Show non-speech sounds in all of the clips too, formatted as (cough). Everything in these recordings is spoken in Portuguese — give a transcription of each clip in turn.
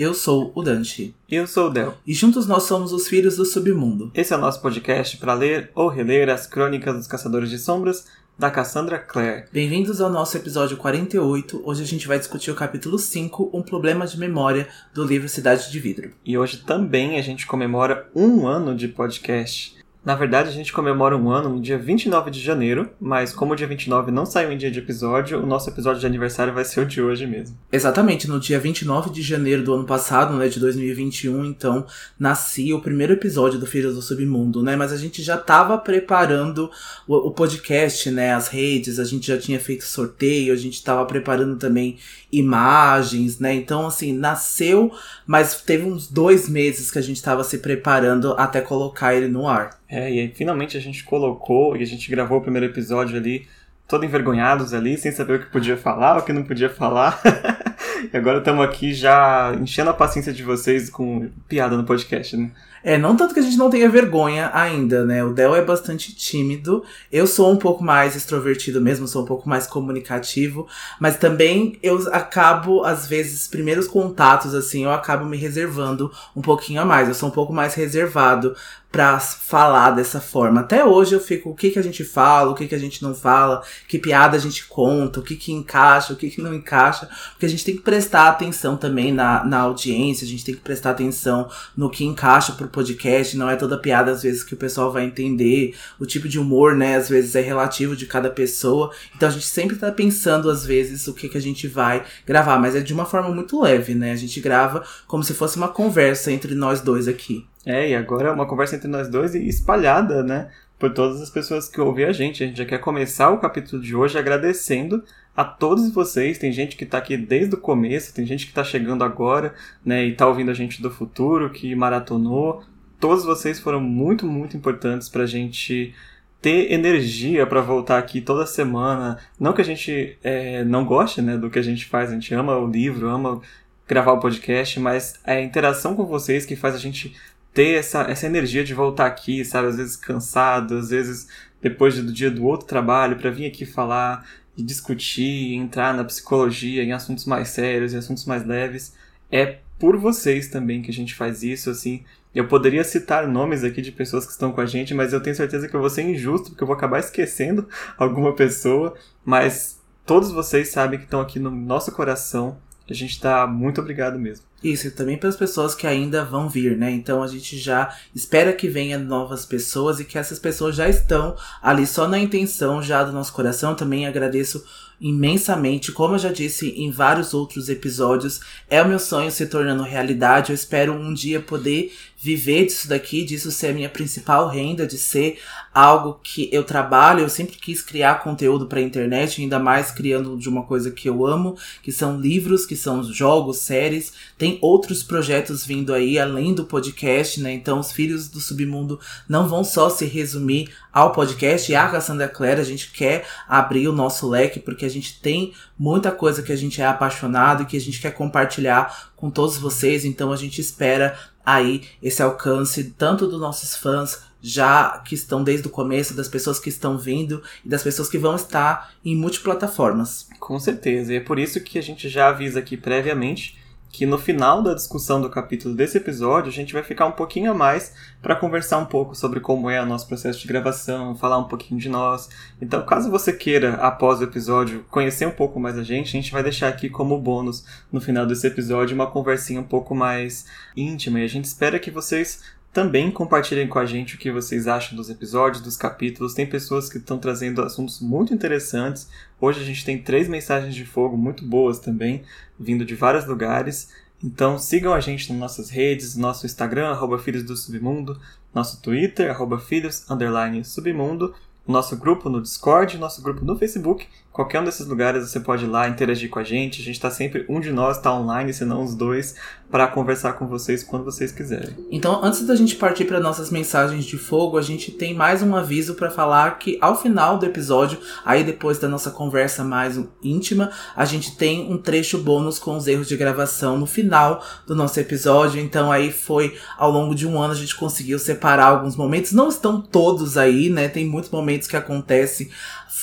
Eu sou o Dante. Eu sou o Del. E juntos nós somos os Filhos do Submundo. Esse é o nosso podcast para ler ou reler as crônicas dos Caçadores de Sombras da Cassandra Clare. Bem-vindos ao nosso episódio 48. Hoje a gente vai discutir o capítulo 5, Um Problema de Memória, do livro Cidade de Vidro. E hoje também a gente comemora um ano de podcast. Na verdade, a gente comemora um ano no dia 29 de janeiro, mas como o dia 29 não saiu em dia de episódio, o nosso episódio de aniversário vai ser o de hoje mesmo. Exatamente, no dia 29 de janeiro do ano passado, né, de 2021, então, nascia o primeiro episódio do Filhos do Submundo, né, mas a gente já estava preparando o, o, podcast, né, as redes, a gente já tinha feito sorteio, a gente estava preparando também imagens, né, então, assim, nasceu, mas teve uns dois meses que a gente estava se preparando até colocar ele no ar. É, e aí finalmente a gente colocou e a gente gravou o primeiro episódio ali, todo envergonhados ali, sem saber o que podia falar, o que não podia falar. (laughs) e agora estamos aqui já enchendo a paciência de vocês com piada no podcast, né? É, não tanto que a gente não tenha vergonha ainda, né? O Del é bastante tímido. Eu sou um pouco mais extrovertido mesmo, sou um pouco mais comunicativo. Mas também eu acabo, às vezes, primeiros contatos, assim, eu acabo me reservando um pouquinho a mais. Eu sou um pouco mais reservado pra falar dessa forma. Até hoje eu fico, o que que a gente fala, o que que a gente não fala, que piada a gente conta, o que que encaixa, o que que não encaixa. Porque a gente tem que prestar atenção também na, na audiência, a gente tem que prestar atenção no que encaixa pro podcast, não é toda piada às vezes que o pessoal vai entender. O tipo de humor, né, às vezes é relativo de cada pessoa. Então a gente sempre tá pensando às vezes o que que a gente vai gravar, mas é de uma forma muito leve, né? A gente grava como se fosse uma conversa entre nós dois aqui. É, e agora é uma conversa entre nós dois e espalhada, né? Por todas as pessoas que ouvem a gente. A gente já quer começar o capítulo de hoje agradecendo a todos vocês. Tem gente que está aqui desde o começo, tem gente que está chegando agora, né? E está ouvindo a gente do futuro, que maratonou. Todos vocês foram muito, muito importantes para a gente ter energia para voltar aqui toda semana. Não que a gente é, não goste né, do que a gente faz, a gente ama o livro, ama gravar o podcast, mas é a interação com vocês que faz a gente ter essa, essa energia de voltar aqui, sabe? Às vezes cansado, às vezes depois do dia do outro trabalho, para vir aqui falar e discutir, entrar na psicologia, em assuntos mais sérios, em assuntos mais leves. É por vocês também que a gente faz isso, assim. Eu poderia citar nomes aqui de pessoas que estão com a gente, mas eu tenho certeza que eu vou ser injusto, porque eu vou acabar esquecendo (laughs) alguma pessoa. Mas todos vocês sabem que estão aqui no nosso coração. A gente está muito obrigado mesmo. Isso, e também para as pessoas que ainda vão vir, né? Então a gente já espera que venha novas pessoas e que essas pessoas já estão ali só na intenção já do nosso coração. Também agradeço imensamente, como eu já disse em vários outros episódios, é o meu sonho se tornando realidade. Eu espero um dia poder viver disso daqui, disso ser a minha principal renda, de ser algo que eu trabalho. Eu sempre quis criar conteúdo para internet, ainda mais criando de uma coisa que eu amo, que são livros, que são jogos, séries. Tem outros projetos vindo aí, além do podcast, né? Então, os Filhos do Submundo não vão só se resumir ao podcast e a Cassandra Clare. A gente quer abrir o nosso leque, porque a gente tem muita coisa que a gente é apaixonado e que a gente quer compartilhar com todos vocês. Então, a gente espera aí esse alcance tanto dos nossos fãs já que estão desde o começo, das pessoas que estão vindo e das pessoas que vão estar em multiplataformas. Com certeza, e é por isso que a gente já avisa aqui previamente que no final da discussão do capítulo desse episódio a gente vai ficar um pouquinho a mais para conversar um pouco sobre como é o nosso processo de gravação, falar um pouquinho de nós. Então, caso você queira, após o episódio, conhecer um pouco mais a gente, a gente vai deixar aqui como bônus no final desse episódio uma conversinha um pouco mais íntima e a gente espera que vocês também compartilhem com a gente o que vocês acham dos episódios, dos capítulos. Tem pessoas que estão trazendo assuntos muito interessantes. Hoje a gente tem três mensagens de fogo muito boas também, vindo de vários lugares. Então sigam a gente nas nossas redes, nosso Instagram, arroba Filhos do Submundo, nosso Twitter, arroba Filhos, underline Submundo, nosso grupo no Discord, nosso grupo no Facebook Qualquer um desses lugares você pode ir lá interagir com a gente. A gente está sempre, um de nós está online, se não os dois, para conversar com vocês quando vocês quiserem. Então, antes da gente partir para nossas mensagens de fogo, a gente tem mais um aviso para falar que ao final do episódio, aí depois da nossa conversa mais íntima, a gente tem um trecho bônus com os erros de gravação no final do nosso episódio. Então, aí foi ao longo de um ano a gente conseguiu separar alguns momentos. Não estão todos aí, né? Tem muitos momentos que acontece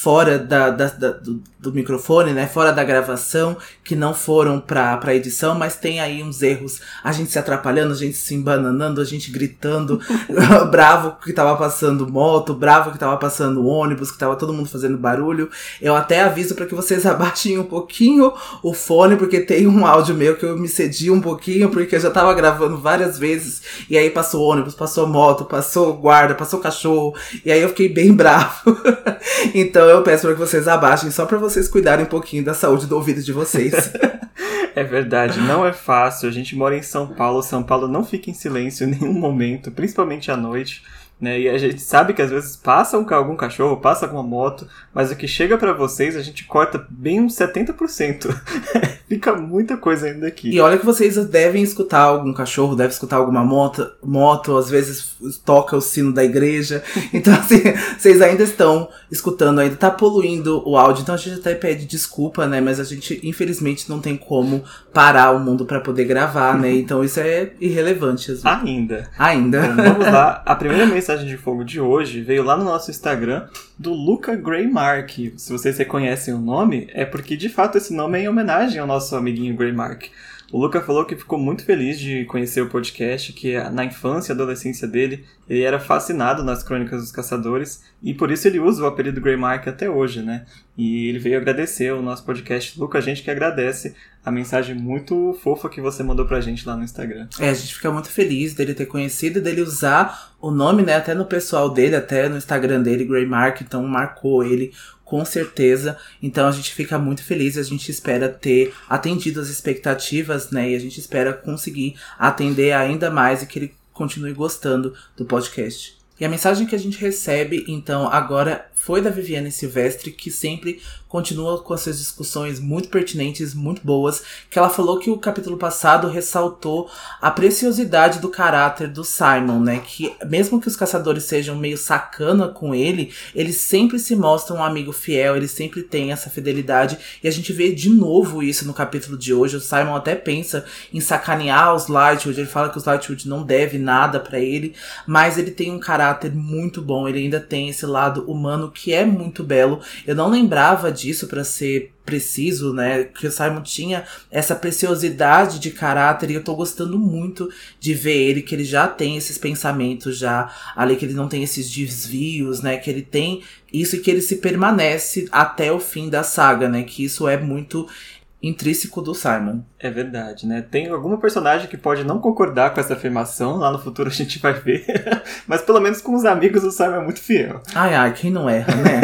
fora da, da, da do, do, microfone, né? Fora da gravação, que não foram pra, pra edição, mas tem aí uns erros. A gente se atrapalhando, a gente se embananando, a gente gritando, (laughs) (laughs) bravo que tava passando moto, bravo que tava passando ônibus, que tava todo mundo fazendo barulho. Eu até aviso para que vocês (laughs) abaixem um pouquinho o fone, porque tem um áudio meu que eu me cedi um pouquinho, porque eu já tava gravando várias vezes, e aí passou ônibus, passou moto, passou guarda, passou cachorro, e aí eu fiquei bem bravo. então eu peço para que vocês abaixem só para vocês cuidarem um pouquinho da saúde do ouvido de vocês. (laughs) é verdade, não é fácil. A gente mora em São Paulo, São Paulo não fica em silêncio em nenhum momento, principalmente à noite. Né? E a gente sabe que às vezes passa um, algum cachorro, passa alguma moto, mas o que chega para vocês a gente corta bem uns 70%. (laughs) Fica muita coisa ainda aqui. E olha que vocês devem escutar algum cachorro, devem escutar alguma moto, moto, às vezes toca o sino da igreja. (laughs) Então, assim, vocês ainda estão escutando, ainda tá poluindo o áudio. Então a gente até pede desculpa, né? Mas a gente, infelizmente, não tem como parar o mundo para poder gravar, né? (laughs) Então isso é irrelevante. Ainda. Ainda. Então, vamos lá. (laughs) A primeira mensagem de fogo de hoje veio lá no nosso Instagram do Luca Greymark. Se vocês reconhecem o nome, é porque de fato esse nome é em homenagem ao nosso amiguinho Greymark. O Luca falou que ficou muito feliz de conhecer o podcast, que na infância e adolescência dele, ele era fascinado nas Crônicas dos Caçadores, e por isso ele usa o apelido Greymark até hoje, né? E ele veio agradecer o nosso podcast. Luca, a gente que agradece a mensagem muito fofa que você mandou pra gente lá no Instagram. É, a gente fica muito feliz dele ter conhecido, dele usar o nome, né, até no pessoal dele, até no Instagram dele, Greymark, então marcou ele com certeza. Então a gente fica muito feliz, a gente espera ter atendido as expectativas, né? E a gente espera conseguir atender ainda mais e que ele continue gostando do podcast. E a mensagem que a gente recebe, então, agora foi da Viviane Silvestre, que sempre continua com essas discussões muito pertinentes, muito boas, que ela falou que o capítulo passado ressaltou a preciosidade do caráter do Simon, né? Que mesmo que os caçadores sejam meio sacana com ele, ele sempre se mostra um amigo fiel, ele sempre tem essa fidelidade, e a gente vê de novo isso no capítulo de hoje. O Simon até pensa em sacanear os Lightwood, ele fala que os Lightwood não deve nada para ele, mas ele tem um caráter muito bom, ele ainda tem esse lado humano que é muito belo. Eu não lembrava disso para ser preciso, né? Que o Simon tinha essa preciosidade de caráter e eu tô gostando muito de ver ele, que ele já tem esses pensamentos já, ali que ele não tem esses desvios, né? Que ele tem isso e que ele se permanece até o fim da saga, né? Que isso é muito intrínseco do Simon. É verdade, né? Tem alguma personagem que pode não concordar com essa afirmação, lá no futuro a gente vai ver. (laughs) Mas pelo menos com os amigos o Simon é muito fiel. Ai, ai, quem não erra, né?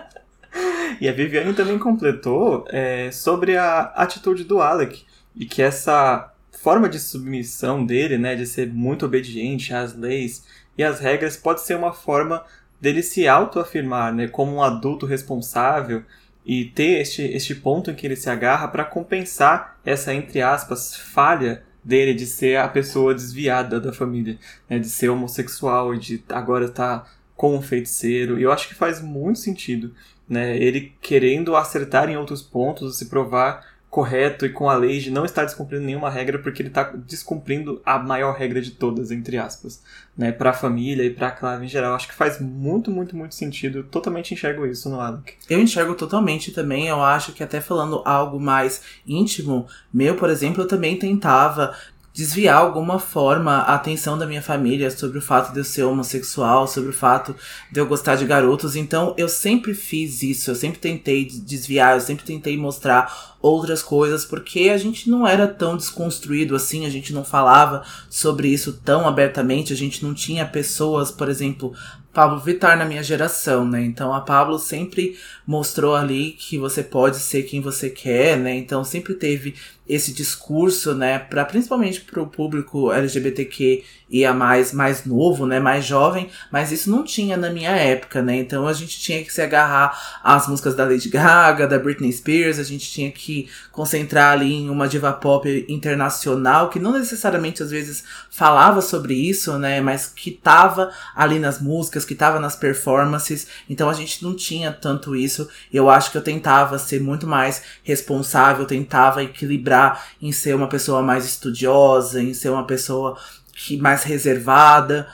(laughs) e a Viviane também completou é, sobre a atitude do Alec. E que essa forma de submissão dele, né, de ser muito obediente às leis e às regras, pode ser uma forma dele se autoafirmar, né, como um adulto responsável e ter este, este ponto em que ele se agarra para compensar essa, entre aspas, falha dele de ser a pessoa desviada da família, né, de ser homossexual e de agora estar tá com um feiticeiro. E eu acho que faz muito sentido, né, ele querendo acertar em outros pontos, se provar correto e com a lei de não estar descumprindo nenhuma regra porque ele está descumprindo a maior regra de todas, entre aspas, né, para a família e para a clave em geral. Acho que faz muito, muito, muito sentido. Eu totalmente enxergo isso no Alec. Eu enxergo totalmente também. Eu acho que até falando algo mais íntimo, meu, por exemplo, eu também tentava desviar alguma forma a atenção da minha família sobre o fato de eu ser homossexual, sobre o fato de eu gostar de garotos. Então eu sempre fiz isso, eu sempre tentei desviar, eu sempre tentei mostrar outras coisas, porque a gente não era tão desconstruído assim, a gente não falava sobre isso tão abertamente, a gente não tinha pessoas, por exemplo, Pablo Vittar na minha geração, né? Então a Pablo sempre mostrou ali que você pode ser quem você quer, né? Então sempre teve esse discurso, né, para principalmente para o público LGBTQ e a mais mais novo, né, mais jovem, mas isso não tinha na minha época, né? Então a gente tinha que se agarrar às músicas da Lady Gaga, da Britney Spears, a gente tinha que concentrar ali em uma diva pop internacional que não necessariamente às vezes falava sobre isso, né, mas que tava ali nas músicas, que tava nas performances. Então a gente não tinha tanto isso. Eu acho que eu tentava ser muito mais responsável, tentava equilibrar em ser uma pessoa mais estudiosa, em ser uma pessoa que mais reservada,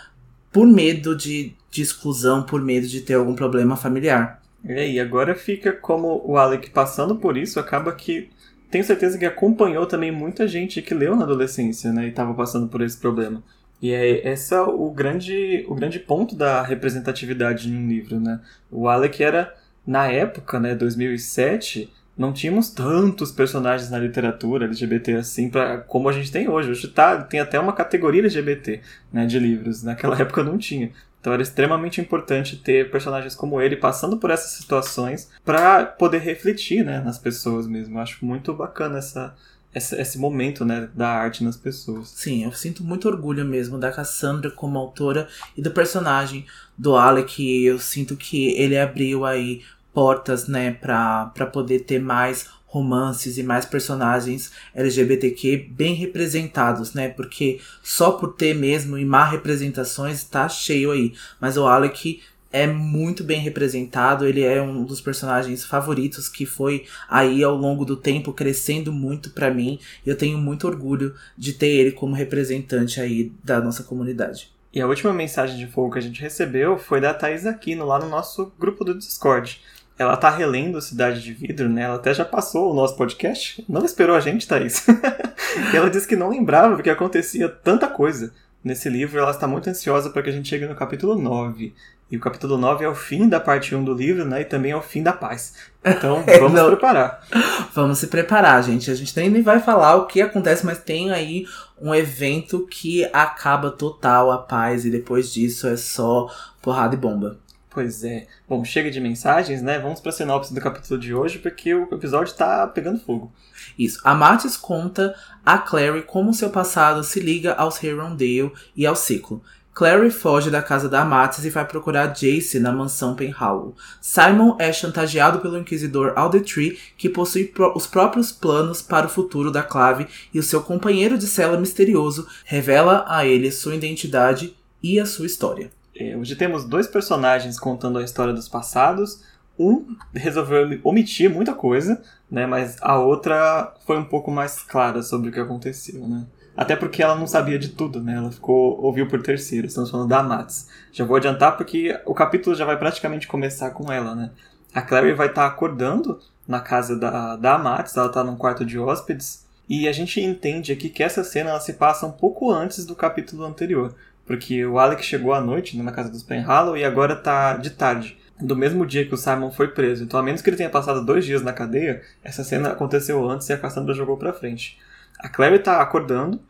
por medo de, de exclusão, por medo de ter algum problema familiar. E agora fica como o Alec passando por isso, acaba que tenho certeza que acompanhou também muita gente que leu na adolescência, né, e estava passando por esse problema. E é esse é o grande, o grande ponto da representatividade em um livro, né? O Alec era, na época, né, 2007, não tínhamos tantos personagens na literatura LGBT assim para como a gente tem hoje. Hoje tá, tem até uma categoria LGBT né, de livros. Naquela (laughs) época não tinha. Então era extremamente importante ter personagens como ele passando por essas situações para poder refletir né, nas pessoas mesmo. Eu acho muito bacana essa, essa, esse momento né, da arte nas pessoas. Sim, eu sinto muito orgulho mesmo da Cassandra como autora e do personagem do Alec. Eu sinto que ele abriu aí portas, né, para poder ter mais romances e mais personagens LGBTQ bem representados, né? Porque só por ter mesmo e má representações tá cheio aí. Mas o Alec é muito bem representado, ele é um dos personagens favoritos que foi aí ao longo do tempo crescendo muito para mim. Eu tenho muito orgulho de ter ele como representante aí da nossa comunidade. E a última mensagem de fogo que a gente recebeu foi da Thais Aquino lá no nosso grupo do Discord ela tá relendo Cidade de Vidro, né? Ela até já passou o nosso podcast. Não esperou a gente, Thaís. (laughs) ela disse que não lembrava porque acontecia tanta coisa nesse livro. Ela está muito ansiosa para que a gente chegue no capítulo 9. E o capítulo 9 é o fim da parte 1 do livro, né? E também é o fim da paz. Então, (laughs) é, vamos se preparar. Vamos se preparar, gente. A gente nem vai falar o que acontece, mas tem aí um evento que acaba total a paz. E depois disso é só porrada e bomba. Pois é. Bom, chega de mensagens, né? Vamos para a sinopse do capítulo de hoje, porque o episódio está pegando fogo. Isso. A Matis conta a Clary como seu passado se liga aos Herondale e ao ciclo. Clary foge da casa da Amatis e vai procurar Jace na mansão Penhallow. Simon é chantageado pelo inquisidor Aldetree, que possui pro os próprios planos para o futuro da Clave, e o seu companheiro de cela misterioso revela a ele sua identidade e a sua história. É, hoje temos dois personagens contando a história dos passados. Um resolveu omitir muita coisa, né? Mas a outra foi um pouco mais clara sobre o que aconteceu, né? Até porque ela não sabia de tudo, né? Ela ficou ouviu por terceiro. Estamos falando da Mats. Já vou adiantar porque o capítulo já vai praticamente começar com ela, né? A Clary vai estar tá acordando na casa da, da Mats, ela está num quarto de hóspedes. E a gente entende aqui que essa cena ela se passa um pouco antes do capítulo anterior. Porque o Alec chegou à noite né, na casa dos Penhallow e agora tá de tarde. Do mesmo dia que o Simon foi preso. Então, a menos que ele tenha passado dois dias na cadeia, essa cena aconteceu antes e a Cassandra jogou pra frente. A Clary tá acordando,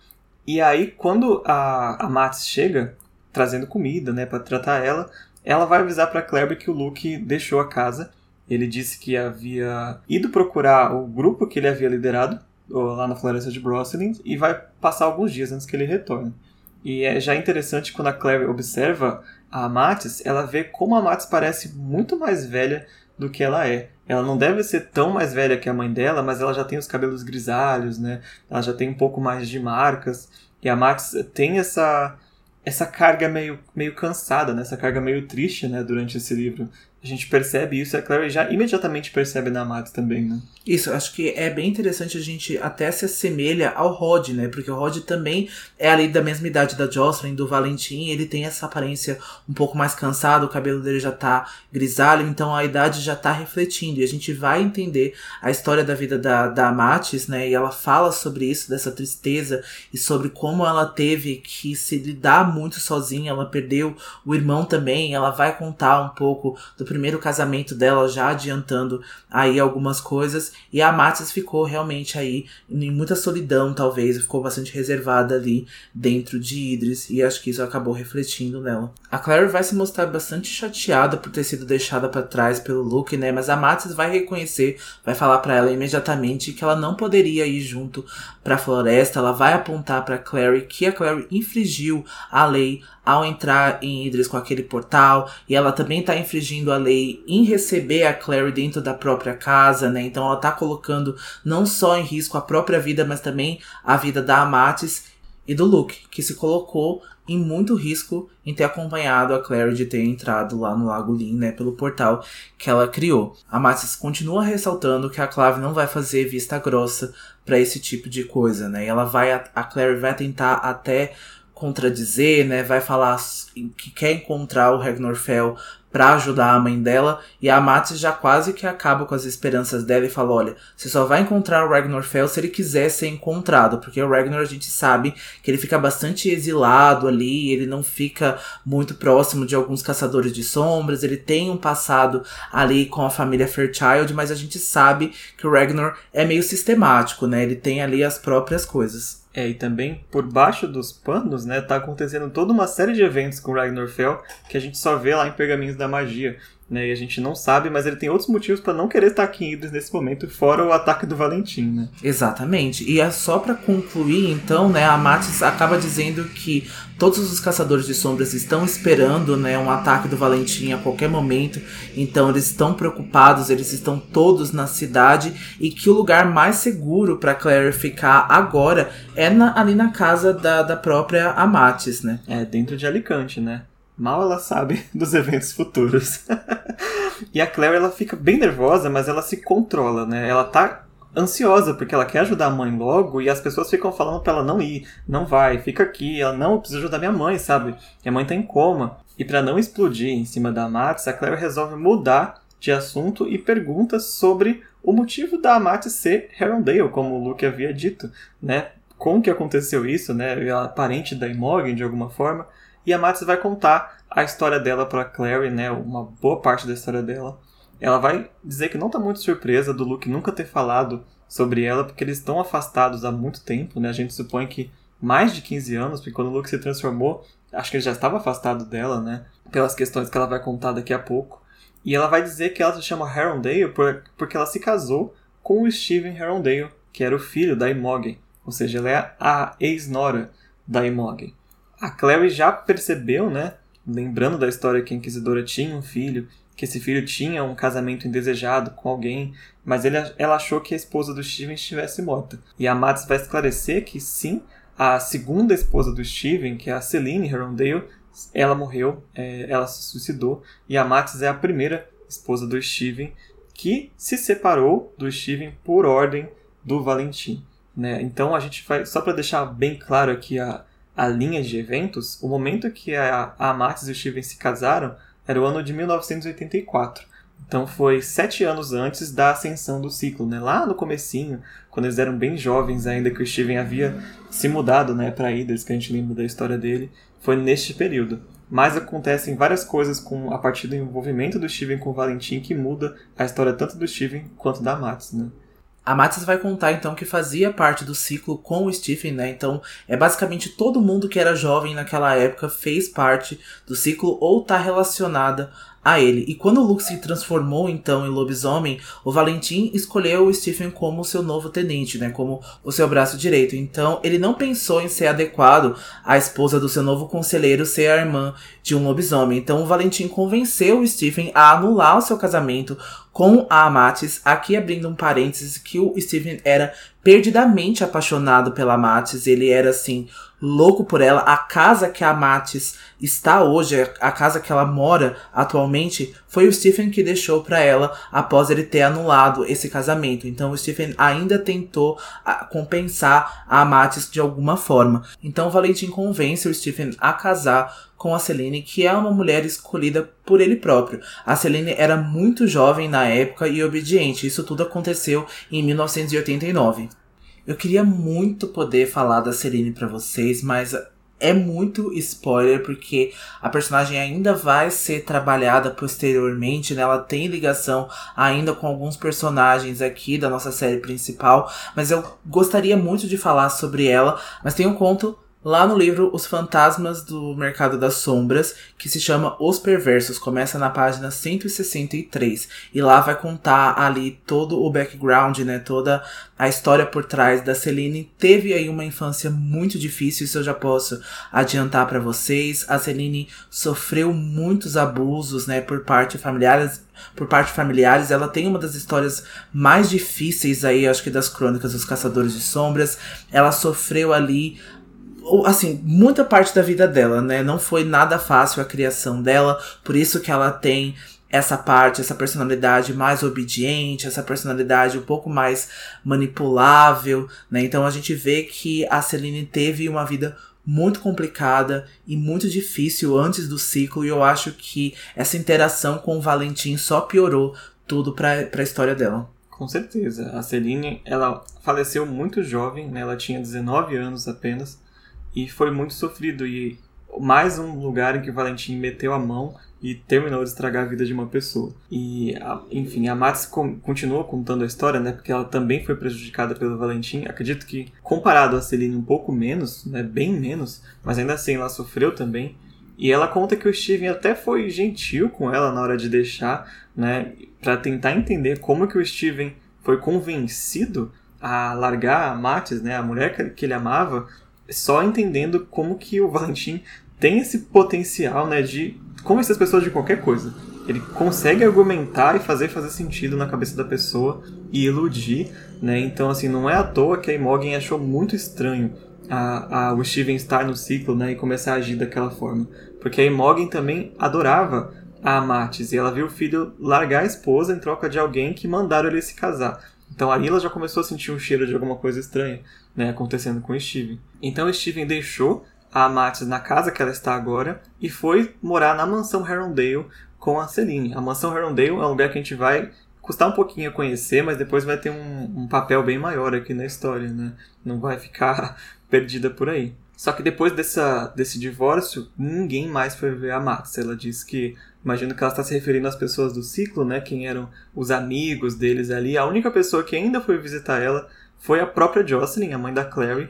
e aí, quando a, a Max chega, trazendo comida, né, para tratar ela, ela vai avisar para Clary que o Luke deixou a casa. Ele disse que havia ido procurar o grupo que ele havia liderado lá na floresta de Brosselin e vai passar alguns dias antes que ele retorne. E é já interessante quando a Claire observa a Matis, ela vê como a Matis parece muito mais velha do que ela é. Ela não deve ser tão mais velha que a mãe dela, mas ela já tem os cabelos grisalhos, né? Ela já tem um pouco mais de marcas. E a Matis tem essa essa carga meio, meio cansada, né? essa carga meio triste né? durante esse livro. A gente percebe isso a Clary já imediatamente percebe na Max também, né? Isso, acho que é bem interessante a gente até se assemelha ao Rod, né? Porque o Rod também é ali da mesma idade da Jocelyn, do Valentim, ele tem essa aparência um pouco mais cansado, o cabelo dele já tá grisalho, então a idade já tá refletindo. E a gente vai entender a história da vida da, da Matis, né? E ela fala sobre isso, dessa tristeza, e sobre como ela teve que se lidar muito sozinha, ela perdeu o irmão também, ela vai contar um pouco do primeiro casamento dela, já adiantando aí algumas coisas. E a Matis ficou realmente aí em muita solidão, talvez, ficou bastante reservada ali dentro de Idris. E acho que isso acabou refletindo nela. A Claire vai se mostrar bastante chateada por ter sido deixada para trás pelo Luke, né? Mas a Matis vai reconhecer, vai falar para ela imediatamente que ela não poderia ir junto para a floresta. Ela vai apontar para Clary que a Clary infringiu a lei ao entrar em Idris com aquele portal, e ela também está infringindo a lei em receber a Clary dentro da própria casa, né? Então ela está colocando não só em risco a própria vida, mas também a vida da Amatis e do Luke, que se colocou em muito risco em ter acompanhado a Clary de ter entrado lá no Lago Lin, né, pelo portal que ela criou. A Matis continua ressaltando que a Clave não vai fazer vista grossa para esse tipo de coisa, né? E ela vai a Clary vai tentar até contradizer, né? Vai falar que quer encontrar o Fell para ajudar a mãe dela, e a Mattis já quase que acaba com as esperanças dela e fala: olha, você só vai encontrar o Ragnar Fell se ele quiser ser encontrado, porque o Ragnar a gente sabe que ele fica bastante exilado ali, ele não fica muito próximo de alguns caçadores de sombras, ele tem um passado ali com a família Fairchild, mas a gente sabe que o Ragnar é meio sistemático, né? Ele tem ali as próprias coisas. É, e também por baixo dos panos, né, tá acontecendo toda uma série de eventos com Ragnar Fell que a gente só vê lá em Pergaminhos da Magia né? E a gente não sabe, mas ele tem outros motivos para não querer estar aqui em Idris nesse momento, fora o ataque do Valentim, né? Exatamente. E é só para concluir, então, né? A Matis acaba dizendo que todos os caçadores de sombras estão esperando, né, um ataque do Valentim a qualquer momento. Então eles estão preocupados, eles estão todos na cidade e que o lugar mais seguro para Claire ficar agora é na, ali na casa da, da própria Amatis, né? É, dentro de Alicante, né? Mal ela sabe (laughs) dos eventos futuros. e a Claire ela fica bem nervosa, mas ela se controla, né? Ela tá ansiosa porque ela quer ajudar a mãe logo e as pessoas ficam falando para ela não ir, não vai, fica aqui, ela não precisa ajudar minha mãe, sabe? Minha mãe tá em coma. E para não explodir em cima da Matis, a Claire resolve mudar de assunto e pergunta sobre o motivo da Matis ser Herondale, como o Luke havia dito, né? Como que aconteceu isso, né? Ela é parente da Imogen de alguma forma. E a Matsu vai contar a história dela para Clary, né? Uma boa parte da história dela. Ela vai dizer que não tá muito surpresa do Luke nunca ter falado sobre ela, porque eles estão afastados há muito tempo, né? A gente supõe que mais de 15 anos, porque quando o Luke se transformou, acho que ele já estava afastado dela, né? Pelas questões que ela vai contar daqui a pouco. E ela vai dizer que ela se chama Herondale porque ela se casou com o Steven Herondale, que era o filho da Imogen. Ou seja, ela é a ex-nora da Imogen. A Clary já percebeu, né? Lembrando da história que a Inquisidora tinha um filho, que esse filho tinha um casamento indesejado com alguém, mas ele, ela achou que a esposa do Steven estivesse morta. E a Mads vai esclarecer que sim, a segunda esposa do Steven, que é a Celine Herondale, ela morreu, é, ela se suicidou, e a Mads é a primeira esposa do Steven que se separou do Steven por ordem do Valentim. Né? Então a gente vai, só para deixar bem claro aqui a, a linha de eventos, o momento que a, a Max e o Steven se casaram era o ano de 1984. Então foi sete anos antes da ascensão do ciclo, né? Lá no comecinho, quando eles eram bem jovens ainda, que o Steven havia se mudado, né, para Idris, que a gente lembra da história dele, foi neste período. Mas acontecem várias coisas com a partir do envolvimento do Steven com o Valentim que muda a história tanto do Steven quanto da Max, né? A Matis vai contar então que fazia parte do ciclo com o Stephen, né? Então é basicamente todo mundo que era jovem naquela época fez parte do ciclo ou tá relacionada a ele. E quando o Luke se transformou então em lobisomem, o Valentim escolheu o Stephen como seu novo tenente, né, como o seu braço direito. Então, ele não pensou em ser adequado a esposa do seu novo conselheiro ser a irmã de um lobisomem. Então, o Valentim convenceu o Stephen a anular o seu casamento com a Amatis, aqui abrindo um parênteses que o Stephen era perdidamente apaixonado pela Amatis, ele era assim louco por ela. A casa que a Matis está hoje, a casa que ela mora atualmente, foi o Stephen que deixou para ela após ele ter anulado esse casamento. Então o Stephen ainda tentou ah, compensar a Matis de alguma forma. Então Valentim convence o Stephen a casar com a Celine, que é uma mulher escolhida por ele próprio. A Celine era muito jovem na época e obediente. Isso tudo aconteceu em 1989. Eu queria muito poder falar da Celine para vocês, mas é muito spoiler porque a personagem ainda vai ser trabalhada posteriormente, né? Ela tem ligação ainda com alguns personagens aqui da nossa série principal, mas eu gostaria muito de falar sobre ela, mas tem um conto lá no livro Os Fantasmas do Mercado das Sombras, que se chama Os Perversos, começa na página 163. E lá vai contar ali todo o background, né, toda a história por trás da Celine. Teve aí uma infância muito difícil, isso eu já posso adiantar para vocês. A Celine sofreu muitos abusos, né, por parte familiares, por parte familiares, ela tem uma das histórias mais difíceis aí, acho que das crônicas dos Caçadores de Sombras. Ela sofreu ali assim, muita parte da vida dela, né? Não foi nada fácil a criação dela, por isso que ela tem essa parte, essa personalidade mais obediente, essa personalidade um pouco mais manipulável, né? Então a gente vê que a Celine teve uma vida muito complicada e muito difícil antes do ciclo, e eu acho que essa interação com o Valentim só piorou tudo para a história dela. Com certeza. A Celine, ela faleceu muito jovem, né? Ela tinha 19 anos apenas e foi muito sofrido e mais um lugar em que o Valentim meteu a mão e terminou de estragar a vida de uma pessoa. E, enfim, a Mats continua contando a história, né? Porque ela também foi prejudicada pelo Valentim. Acredito que, comparado a Celine, um pouco menos, né? Bem menos, mas ainda assim ela sofreu também. E ela conta que o Steven até foi gentil com ela na hora de deixar, né? Para tentar entender como que o Steven foi convencido a largar a Matis, né? A mulher que ele amava, só entendendo como que o Valentim tem esse potencial, né? De convencer as pessoas de qualquer coisa. Ele consegue argumentar e fazer fazer sentido na cabeça da pessoa e iludir, né? Então, assim, não é à toa que a Imogen achou muito estranho a, a, o Steven estar no ciclo, né? E começar a agir daquela forma. Porque a Imogen também adorava a Amatis e ela viu o filho largar a esposa em troca de alguém que mandaram ele se casar. Então ali ela já começou a sentir um cheiro de alguma coisa estranha, né, acontecendo com o Steven. Então Steven deixou a Matis na casa que ela está agora e foi morar na mansão Herondale com a Celine. A mansão Herondale é um lugar que a gente vai custar um pouquinho a conhecer, mas depois vai ter um, um papel bem maior aqui na história, né? Não vai ficar (laughs) perdida por aí. Só que depois dessa, desse divórcio, ninguém mais foi ver a Max. Ela disse que, imagino que ela está se referindo às pessoas do ciclo, né? Quem eram os amigos deles ali. A única pessoa que ainda foi visitar ela foi a própria Jocelyn, a mãe da Clary,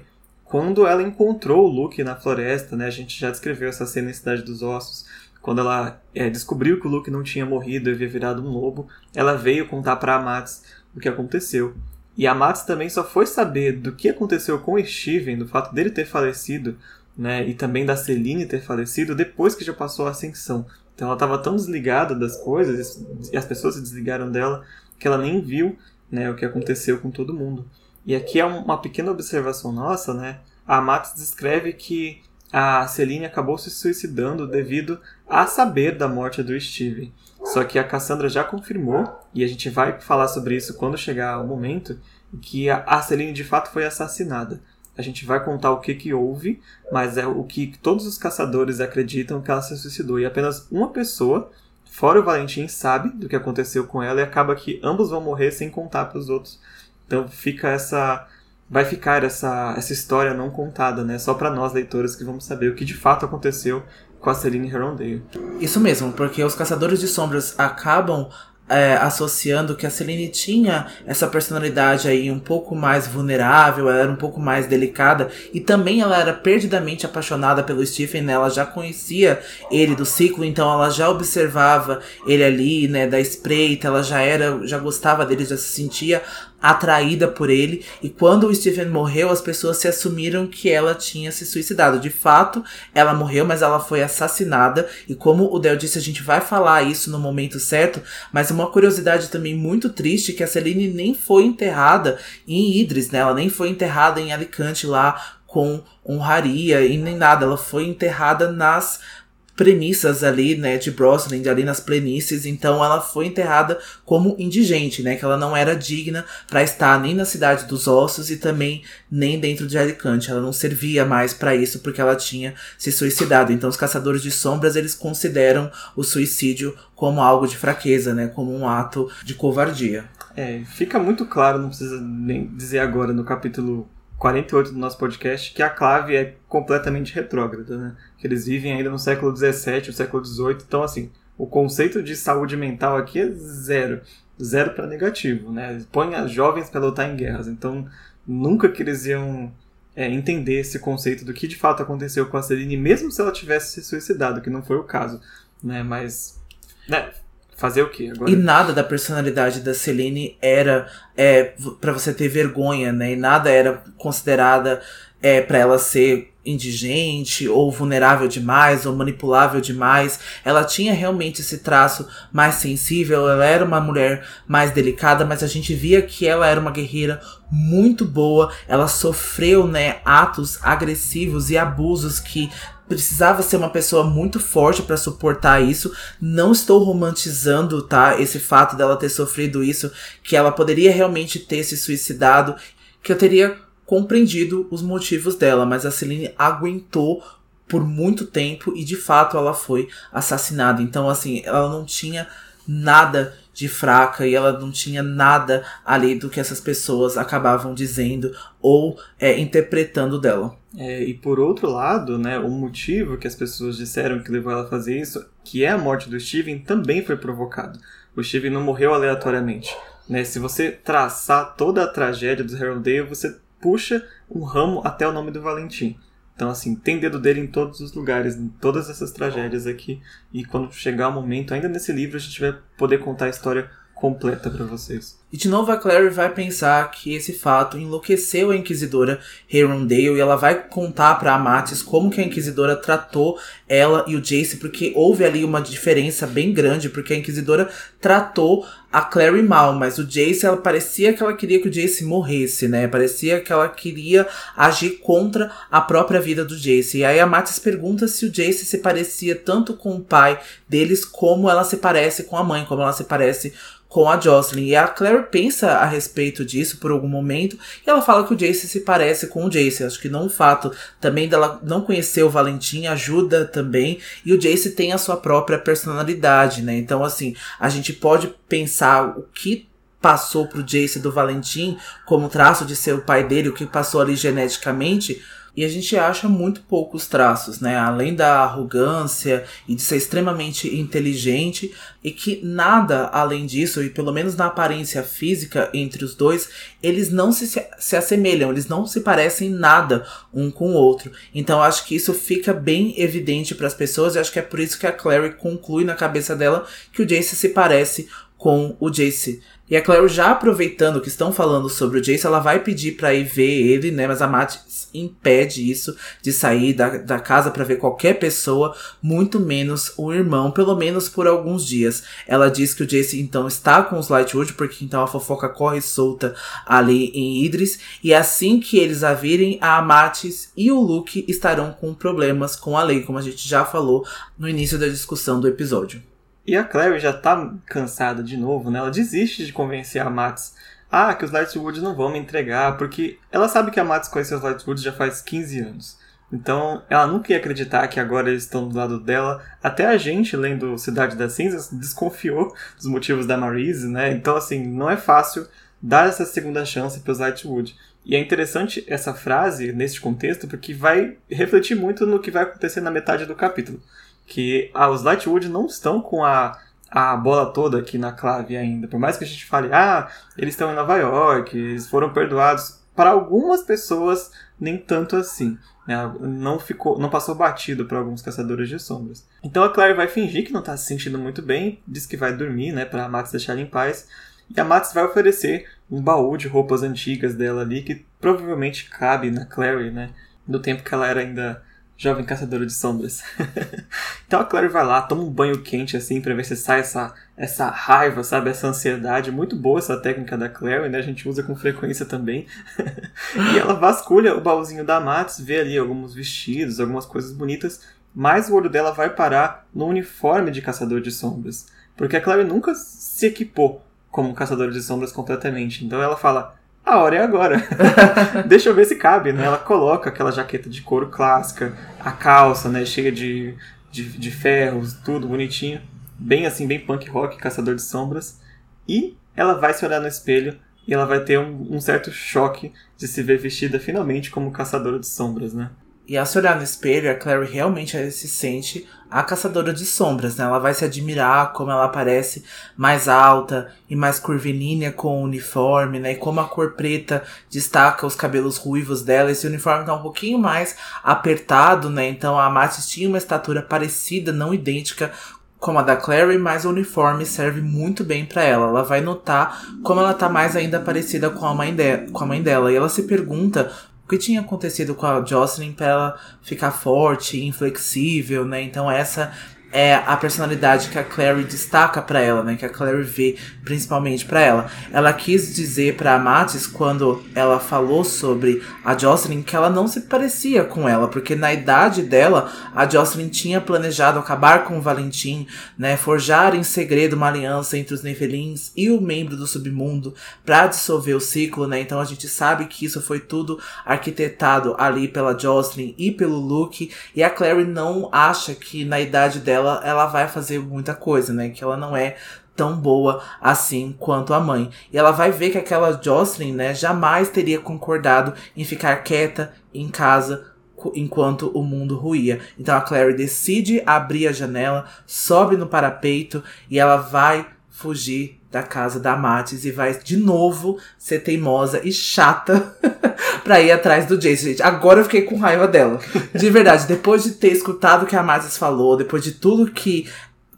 quando ela encontrou o Luke na floresta, né? A gente já descreveu essa cena em Cidade dos Ossos. Quando ela é, descobriu que o Luke não tinha morrido e havia virado um lobo, ela veio contar para Amatis o que aconteceu. E a Mats também só foi saber do que aconteceu com o Steven, do fato dele ter falecido, né, e também da Celine ter falecido, depois que já passou a ascensão. Então ela estava tão desligada das coisas, e as pessoas se desligaram dela, que ela nem viu né, o que aconteceu com todo mundo. E aqui é uma pequena observação nossa, né? A Max descreve que a Celine acabou se suicidando devido a saber da morte do Steve. Só que a Cassandra já confirmou, e a gente vai falar sobre isso quando chegar o momento, que a Celine de fato foi assassinada. A gente vai contar o que, que houve, mas é o que todos os caçadores acreditam que ela se suicidou. E apenas uma pessoa, fora o Valentim, sabe do que aconteceu com ela e acaba que ambos vão morrer sem contar para os outros então fica essa vai ficar essa, essa história não contada, né? Só para nós leitores que vamos saber o que de fato aconteceu com a Celine Herondale. Isso mesmo, porque os Caçadores de Sombras acabam é, associando que a Celine tinha essa personalidade aí um pouco mais vulnerável, ela era um pouco mais delicada e também ela era perdidamente apaixonada pelo Stephen, né? Ela já conhecia ele do ciclo, então ela já observava ele ali, né, da espreita, ela já era, já gostava dele, já se sentia atraída por ele. E quando o Stephen morreu, as pessoas se assumiram que ela tinha se suicidado. De fato, ela morreu, mas ela foi assassinada. E como o Del disse, a gente vai falar isso no momento certo. Mas uma curiosidade também muito triste que a Celine nem foi enterrada em Idris, né? Ela nem foi enterrada em Alicante lá com honraria e nem nada. Ela foi enterrada nas premissas ali, né, de Brosnan, ali nas planícies, então ela foi enterrada como indigente, né, que ela não era digna para estar nem na cidade dos ossos e também nem dentro de Alicante, ela não servia mais para isso porque ela tinha se suicidado. Então os caçadores de sombras, eles consideram o suicídio como algo de fraqueza, né, como um ato de covardia. É, fica muito claro, não precisa nem dizer agora no capítulo 48 do nosso podcast, que a clave é completamente retrógrada, né? Que eles vivem ainda no século 17, o século 18, então assim, o conceito de saúde mental aqui é zero, zero para negativo, né? Põe as jovens para lutar em guerras, então nunca que eles iam é, entender esse conceito do que de fato aconteceu com a Celine, mesmo se ela tivesse se suicidado, que não foi o caso, né? Mas né, Fazer o quê agora? E nada da personalidade da Celine era é, para você ter vergonha, né? E nada era considerada é, para ela ser indigente ou vulnerável demais ou manipulável demais. Ela tinha realmente esse traço mais sensível, ela era uma mulher mais delicada, mas a gente via que ela era uma guerreira muito boa. Ela sofreu, né, atos agressivos e abusos que precisava ser uma pessoa muito forte para suportar isso. Não estou romantizando, tá? Esse fato dela ter sofrido isso, que ela poderia realmente ter se suicidado, que eu teria compreendido os motivos dela, mas a Celine aguentou por muito tempo e de fato ela foi assassinada. Então, assim, ela não tinha nada de fraca e ela não tinha nada ali do que essas pessoas acabavam dizendo ou é, interpretando dela. É, e por outro lado, né, o motivo que as pessoas disseram que levou ela a fazer isso, que é a morte do Steven, também foi provocado. O Steven não morreu aleatoriamente. Né? Se você traçar toda a tragédia do Herondale, você puxa um ramo até o nome do Valentim. Então, assim, tem dedo dele em todos os lugares, em todas essas tragédias aqui. E quando chegar o momento, ainda nesse livro, a gente vai poder contar a história completa para vocês. E de novo a Clary vai pensar que esse fato enlouqueceu a Inquisidora Herondale e ela vai contar para Amatis como que a Inquisidora tratou ela e o Jace, porque houve ali uma diferença bem grande, porque a Inquisidora tratou a Clary mal, mas o Jace, ela parecia que ela queria que o Jace morresse, né? Parecia que ela queria agir contra a própria vida do Jace. E aí a Matis pergunta se o Jace se parecia tanto com o pai deles como ela se parece com a mãe, como ela se parece com a Jocelyn. E a Claire pensa a respeito disso por algum momento e ela fala que o Jace se parece com o Jace. Acho que não o fato também dela não conhecer o Valentim ajuda também. E o Jace tem a sua própria personalidade, né? Então, assim, a gente pode pensar o que passou pro Jace do Valentim como traço de ser o pai dele, o que passou ali geneticamente e a gente acha muito poucos traços, né? Além da arrogância e de ser extremamente inteligente, e que nada além disso, e pelo menos na aparência física entre os dois, eles não se, se assemelham, eles não se parecem nada um com o outro. Então acho que isso fica bem evidente para as pessoas, e acho que é por isso que a Clary conclui na cabeça dela que o Jace se parece com o Jace. E a Claire, já aproveitando que estão falando sobre o Jace, ela vai pedir para ir ver ele, né? Mas a Matt impede isso de sair da, da casa para ver qualquer pessoa, muito menos o irmão, pelo menos por alguns dias. Ela diz que o Jace então está com os Lightwood, porque então a fofoca corre solta ali em Idris. E assim que eles a virem, a Amatis e o Luke estarão com problemas com a lei, como a gente já falou no início da discussão do episódio. E a Clary já tá cansada de novo, né? Ela desiste de convencer a Mats. Ah, que os Lightwood não vão me entregar, porque ela sabe que a Mats conhece os Lightwood já faz 15 anos. Então, ela nunca ia acreditar que agora eles estão do lado dela. Até a gente, lendo Cidade das Cinzas, (laughs) desconfiou dos motivos da Marise, né? Então, assim, não é fácil dar essa segunda chance para os Lightwood. E é interessante essa frase nesse contexto, porque vai refletir muito no que vai acontecer na metade do capítulo que ah, os Lightwood não estão com a, a bola toda aqui na clave ainda. Por mais que a gente fale, ah, eles estão em Nova York, eles foram perdoados. Para algumas pessoas, nem tanto assim. Né? Não ficou, não passou batido para alguns caçadores de sombras. Então a Claire vai fingir que não está se sentindo muito bem, diz que vai dormir, né, para a Max deixar ela em paz. E a Max vai oferecer um baú de roupas antigas dela ali que provavelmente cabe na Clary, né, do tempo que ela era ainda jovem caçadora de sombras. (laughs) então a Clary vai lá, toma um banho quente assim para ver se sai essa, essa raiva, sabe? Essa ansiedade. Muito boa essa técnica da Clary, né? A gente usa com frequência também. (laughs) e ela vasculha o baúzinho da Matos, vê ali alguns vestidos, algumas coisas bonitas, mas o olho dela vai parar no uniforme de caçador de sombras. Porque a Clary nunca se equipou como caçadora de sombras completamente. Então ela fala: a hora é agora. (laughs) Deixa eu ver se cabe, né? Ela coloca aquela jaqueta de couro clássica, a calça, né, cheia de, de, de ferros, tudo bonitinho. Bem assim, bem punk rock, caçador de sombras. E ela vai se olhar no espelho e ela vai ter um, um certo choque de se ver vestida finalmente como caçadora de sombras, né? E ao se olhar no espelho, a Clary realmente se sente a caçadora de sombras, né? Ela vai se admirar como ela parece mais alta e mais curvilínea com o uniforme, né? E como a cor preta destaca os cabelos ruivos dela. Esse uniforme tá um pouquinho mais apertado, né? Então a Matis tinha uma estatura parecida, não idêntica como a da Clary, mas o uniforme serve muito bem para ela. Ela vai notar como ela tá mais ainda parecida com a mãe, de com a mãe dela. E ela se pergunta que tinha acontecido com a Jocelyn para ela ficar forte, inflexível, né? Então essa é a personalidade que a Clary destaca para ela, né? Que a Clary vê principalmente para ela. Ela quis dizer para Matis quando ela falou sobre a Jocelyn que ela não se parecia com ela, porque na idade dela a Jocelyn tinha planejado acabar com o Valentim, né? Forjar em segredo uma aliança entre os Nefelins e o membro do submundo para dissolver o ciclo, né? Então a gente sabe que isso foi tudo arquitetado ali pela Jocelyn e pelo Luke, e a Clary não acha que na idade dela ela, ela vai fazer muita coisa, né? Que ela não é tão boa assim quanto a mãe. E ela vai ver que aquela Jocelyn, né, jamais teria concordado em ficar quieta em casa enquanto o mundo ruía. Então a Clary decide abrir a janela, sobe no parapeito e ela vai fugir da casa da Matis e vai de novo ser teimosa e chata (laughs) pra ir atrás do Jason. Gente, agora eu fiquei com raiva dela. De verdade, depois de ter escutado o que a Matis falou, depois de tudo que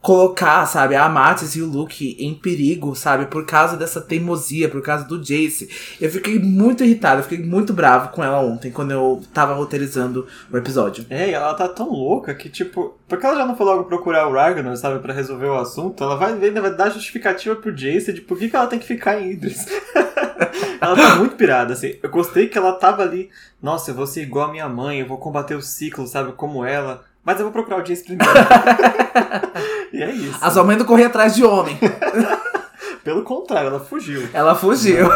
colocar, sabe, a Matis e o Luke em perigo, sabe, por causa dessa teimosia, por causa do Jace. Eu fiquei muito irritada, fiquei muito bravo com ela ontem, quando eu tava roteirizando o episódio. É, ela tá tão louca que, tipo, porque ela já não foi logo procurar o Ragnar, sabe, para resolver o assunto, ela vai ver, na verdade, justificativa pro Jace de por que, que ela tem que ficar em Idris. (laughs) ela tá muito pirada, assim. Eu gostei que ela tava ali, nossa, eu vou ser igual a minha mãe, eu vou combater o ciclo, sabe, como ela. Mas eu vou procurar o Jace primeiro. (laughs) e é isso. A sua mãe não corria atrás de homem. (laughs) Pelo contrário, ela fugiu. Ela fugiu.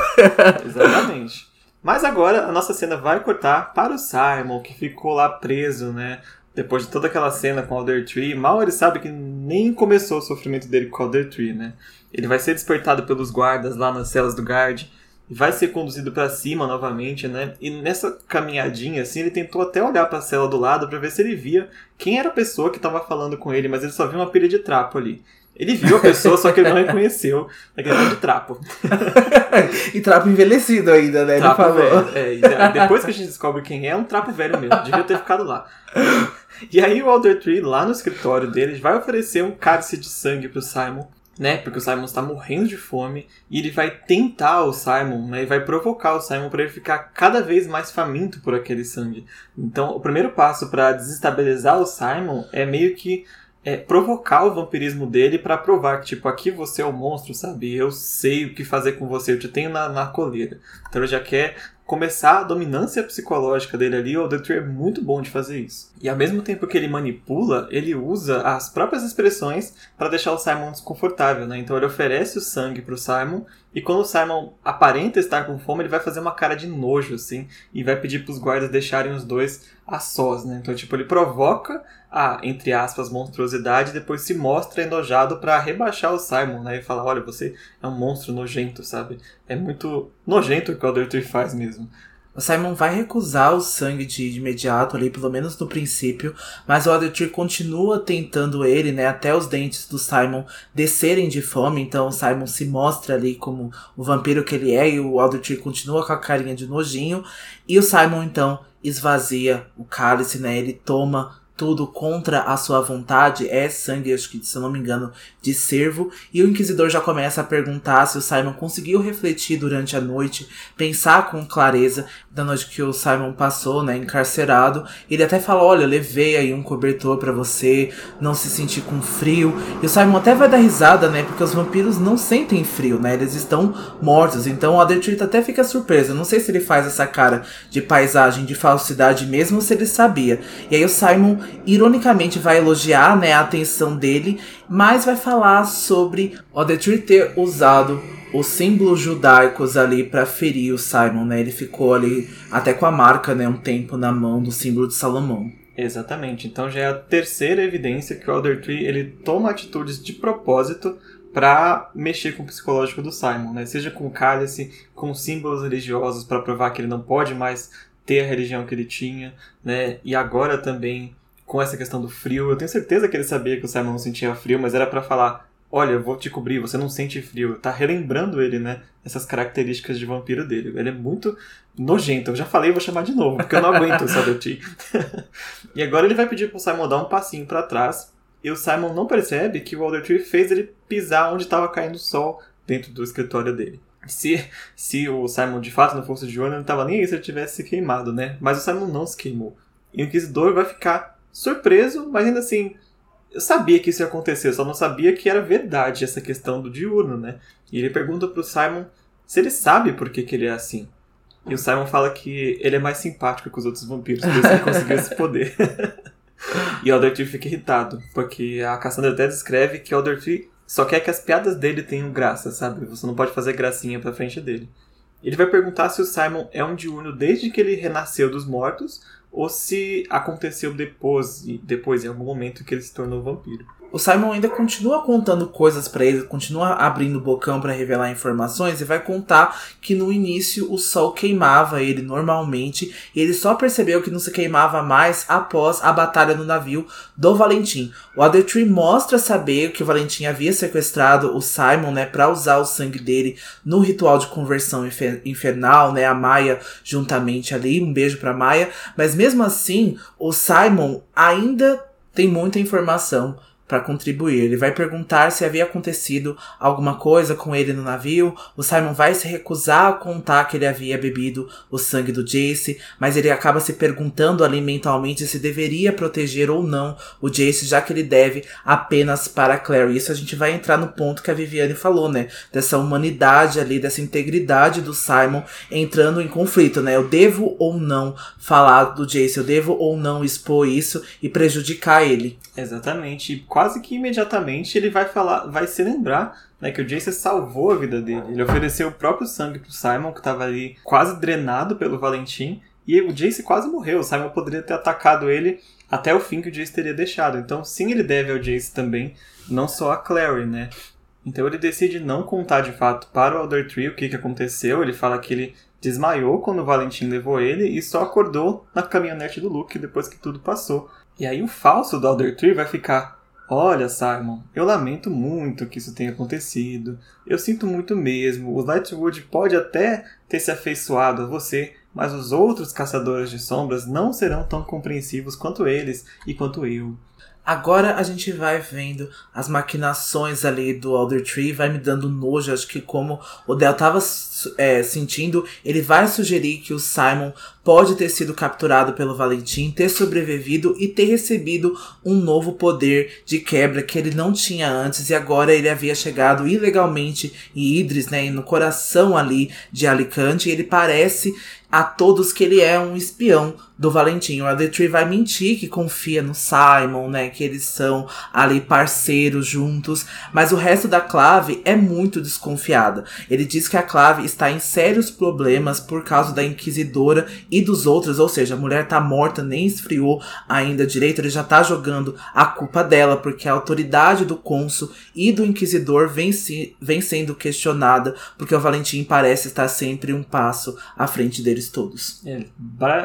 Exatamente. Mas agora a nossa cena vai cortar para o Simon, que ficou lá preso, né? Depois de toda aquela cena com o Alder Tree, mal ele sabe que nem começou o sofrimento dele com o Alder Tree, né? Ele vai ser despertado pelos guardas lá nas celas do guard vai ser conduzido para cima novamente, né? E nessa caminhadinha, assim, ele tentou até olhar para a cela do lado para ver se ele via quem era a pessoa que estava falando com ele, mas ele só viu uma pilha de trapo ali. Ele viu a pessoa, só que ele não (laughs) reconheceu aquele de trapo. (laughs) e trapo envelhecido ainda, né? Trapo ele falou. Velho. É, depois que a gente descobre quem é, é um trapo velho mesmo. Devia ter ficado lá. E aí o Alder Tree, lá no escritório dele, vai oferecer um cálice de sangue pro Simon né? Porque o Simon está morrendo de fome e ele vai tentar o Simon, né? E vai provocar o Simon para ele ficar cada vez mais faminto por aquele sangue. Então, o primeiro passo para desestabilizar o Simon é meio que é, provocar o vampirismo dele para provar que, tipo, aqui você é o monstro, sabe? Eu sei o que fazer com você, eu te tenho na, na coleira. Então ele já quer começar a dominância psicológica dele ali, o Doctor é muito bom de fazer isso. E ao mesmo tempo que ele manipula, ele usa as próprias expressões para deixar o Simon desconfortável, né? Então ele oferece o sangue pro Simon e quando o Simon aparenta estar com fome, ele vai fazer uma cara de nojo assim e vai pedir para os guardas deixarem os dois a sós, né? Então tipo ele provoca a entre aspas monstruosidade e depois se mostra enojado para rebaixar o Simon, né? E falar, olha, você é um monstro nojento, sabe? É muito nojento o que o Alder faz mesmo. O Simon vai recusar o sangue de, de imediato ali, pelo menos no princípio, mas o Aldertree continua tentando ele, né, até os dentes do Simon descerem de fome, então o Simon se mostra ali como o vampiro que ele é e o Aldertree continua com a carinha de nojinho, e o Simon então esvazia o cálice, né, ele toma tudo contra a sua vontade é sangue, acho que se eu não me engano, de servo. E o inquisidor já começa a perguntar se o Simon conseguiu refletir durante a noite, pensar com clareza da noite que o Simon passou, né, encarcerado. Ele até fala: "Olha, levei aí um cobertor para você, não se sentir com frio". E o Simon até vai dar risada, né, porque os vampiros não sentem frio, né? Eles estão mortos. Então o Addertreat até fica surpreso. Não sei se ele faz essa cara de paisagem, de falsidade mesmo, se ele sabia. E aí o Simon ironicamente vai elogiar, né, a atenção dele, mas vai falar sobre Odetri ter usado os símbolos judaicos ali para ferir o Simon, né? Ele ficou ali até com a marca, né, um tempo na mão do símbolo de Salomão. Exatamente. Então já é a terceira evidência que o Elder Tree ele toma atitudes de propósito para mexer com o psicológico do Simon, né? Seja com cálice, com símbolos religiosos para provar que ele não pode mais ter a religião que ele tinha, né? E agora também com essa questão do frio. Eu tenho certeza que ele sabia que o Simon não sentia frio, mas era para falar: olha, eu vou te cobrir, você não sente frio. Tá relembrando ele, né? Essas características de vampiro dele. Ele é muito nojento. Eu já falei, vou chamar de novo, porque eu não aguento o Sadoti. (laughs) e agora ele vai pedir pro Simon dar um passinho para trás. E o Simon não percebe que o Alder Tree fez ele pisar onde estava caindo o sol dentro do escritório dele. Se, se o Simon de fato não fosse de olho, não estava nem aí se ele tivesse se queimado, né? Mas o Simon não se queimou. E o Inquisidor vai ficar surpreso, mas ainda assim eu sabia que isso ia acontecer, eu só não sabia que era verdade essa questão do diurno, né? E ele pergunta pro Simon se ele sabe por que, que ele é assim. E o Simon fala que ele é mais simpático que os outros vampiros, por isso ele conseguiu esse poder. (laughs) e o Alder Tree fica irritado, porque a Cassandra até descreve que o Alder Tree só quer que as piadas dele tenham graça, sabe? Você não pode fazer gracinha pra frente dele. Ele vai perguntar se o Simon é um diurno desde que ele renasceu dos mortos ou se aconteceu depois, depois em algum momento que ele se tornou vampiro o Simon ainda continua contando coisas para ele, continua abrindo o bocão para revelar informações e vai contar que no início o sol queimava ele normalmente e ele só percebeu que não se queimava mais após a batalha no navio do Valentim. O Other mostra saber que o Valentim havia sequestrado o Simon, né, para usar o sangue dele no ritual de conversão infernal, né, a Maia juntamente ali, um beijo para Maia, mas mesmo assim, o Simon ainda tem muita informação para contribuir. Ele vai perguntar se havia acontecido alguma coisa com ele no navio. O Simon vai se recusar a contar que ele havia bebido o sangue do Jace, mas ele acaba se perguntando ali mentalmente se deveria proteger ou não o Jace, já que ele deve apenas para Claire. Isso a gente vai entrar no ponto que a Viviane falou, né? Dessa humanidade ali, dessa integridade do Simon entrando em conflito, né? Eu devo ou não falar do Jace, eu devo ou não expor isso e prejudicar ele. Exatamente quase que imediatamente ele vai falar, vai se lembrar né, que o Jace salvou a vida dele. Ele ofereceu o próprio sangue pro Simon, que estava ali quase drenado pelo Valentim, e o Jace quase morreu. O Simon poderia ter atacado ele até o fim que o Jace teria deixado. Então, sim, ele deve ao Jace também, não só a Clary, né? Então ele decide não contar de fato para o Elder Tree o que, que aconteceu. Ele fala que ele desmaiou quando o Valentim levou ele e só acordou na caminhonete do Luke depois que tudo passou. E aí o falso do Elder Tree vai ficar Olha, Simon, eu lamento muito que isso tenha acontecido. Eu sinto muito mesmo. O Lightwood pode até ter se afeiçoado a você, mas os outros caçadores de sombras não serão tão compreensivos quanto eles e quanto eu. Agora a gente vai vendo as maquinações ali do Alder Tree, vai me dando nojo. Acho que como o Del tava é, sentindo, ele vai sugerir que o Simon pode ter sido capturado pelo Valentim, ter sobrevivido e ter recebido um novo poder de quebra que ele não tinha antes e agora ele havia chegado ilegalmente em Idris, né, no coração ali de Alicante. E ele parece a todos que ele é um espião do Valentim. O Tree vai mentir que confia no Simon, né? Que eles são ali parceiros juntos. Mas o resto da Clave é muito desconfiada. Ele diz que a Clave está em sérios problemas por causa da Inquisidora e dos outros. Ou seja, a mulher tá morta, nem esfriou ainda direito. Ele já tá jogando a culpa dela, porque a autoridade do cônsul e do Inquisidor vem, se, vem sendo questionada, porque o Valentim parece estar sempre um passo à frente dele deles todos. É,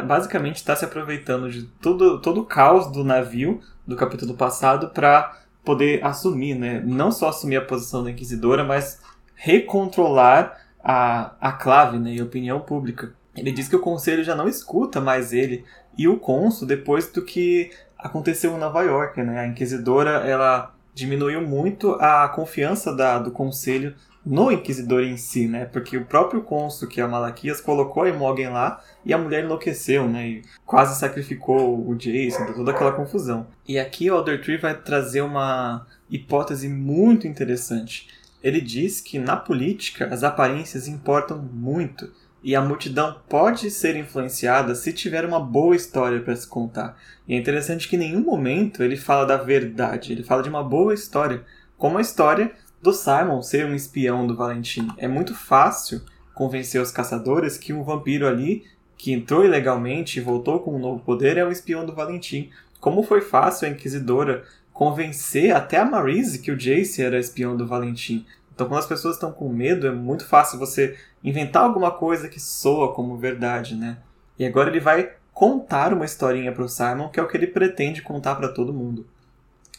basicamente está se aproveitando de todo, todo o caos do navio do capítulo passado para poder assumir, né? Não só assumir a posição da Inquisidora, mas recontrolar a, a clave né? e a opinião pública. Ele diz que o conselho já não escuta mais ele e o cônsul depois do que aconteceu em Nova York, né? A Inquisidora, ela diminuiu muito a confiança da, do conselho no Inquisidor em si, né? Porque o próprio cônsul, que é Malaquias, colocou a Imogen lá e a mulher enlouqueceu, né? E quase sacrificou o Jason, toda aquela confusão. E aqui o Alder Tree vai trazer uma hipótese muito interessante. Ele diz que na política as aparências importam muito e a multidão pode ser influenciada se tiver uma boa história para se contar. E é interessante que em nenhum momento ele fala da verdade, ele fala de uma boa história, como a história do Simon ser um espião do Valentim. É muito fácil convencer os caçadores que um vampiro ali, que entrou ilegalmente e voltou com um novo poder, é um espião do Valentim. Como foi fácil a Inquisidora convencer até a Marise que o Jace era espião do Valentim. Então, quando as pessoas estão com medo, é muito fácil você inventar alguma coisa que soa como verdade, né? E agora ele vai contar uma historinha para o Simon, que é o que ele pretende contar para todo mundo.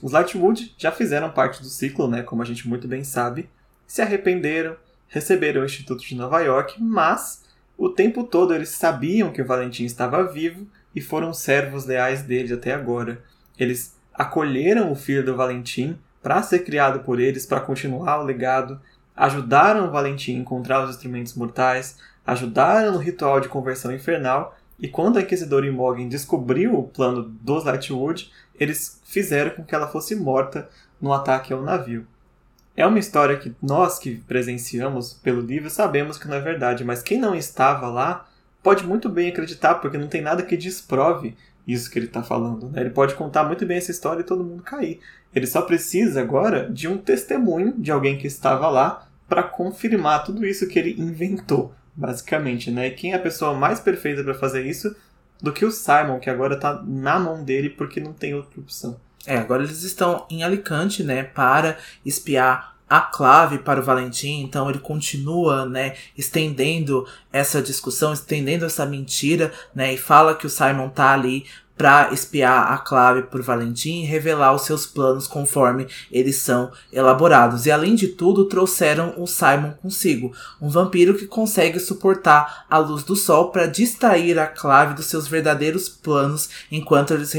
Os Lightwood já fizeram parte do ciclo, né, como a gente muito bem sabe, se arrependeram, receberam o Instituto de Nova York, mas o tempo todo eles sabiam que o Valentim estava vivo e foram servos leais dele até agora. Eles acolheram o filho do Valentim para ser criado por eles, para continuar o legado, ajudaram o Valentim a encontrar os instrumentos mortais, ajudaram no ritual de conversão infernal E quando a Inquisidora Imogen descobriu o plano dos Lightwood, eles fizeram com que ela fosse morta no ataque ao navio. É uma história que nós que presenciamos pelo livro sabemos que não é verdade, mas quem não estava lá pode muito bem acreditar, porque não tem nada que desprove isso que ele está falando. Né? Ele pode contar muito bem essa história e todo mundo cair. Ele só precisa agora de um testemunho de alguém que estava lá para confirmar tudo isso que ele inventou, basicamente. Né? E quem é a pessoa mais perfeita para fazer isso do que o Simon, que agora está na mão dele porque não tem outra opção. É, agora eles estão em Alicante, né, para espiar a clave para o Valentim, então ele continua, né, estendendo essa discussão, estendendo essa mentira, né, e fala que o Simon tá ali para espiar a clave por Valentim e revelar os seus planos conforme eles são elaborados. E além de tudo, trouxeram o Simon consigo, um vampiro que consegue suportar a luz do sol para distrair a clave dos seus verdadeiros planos enquanto eles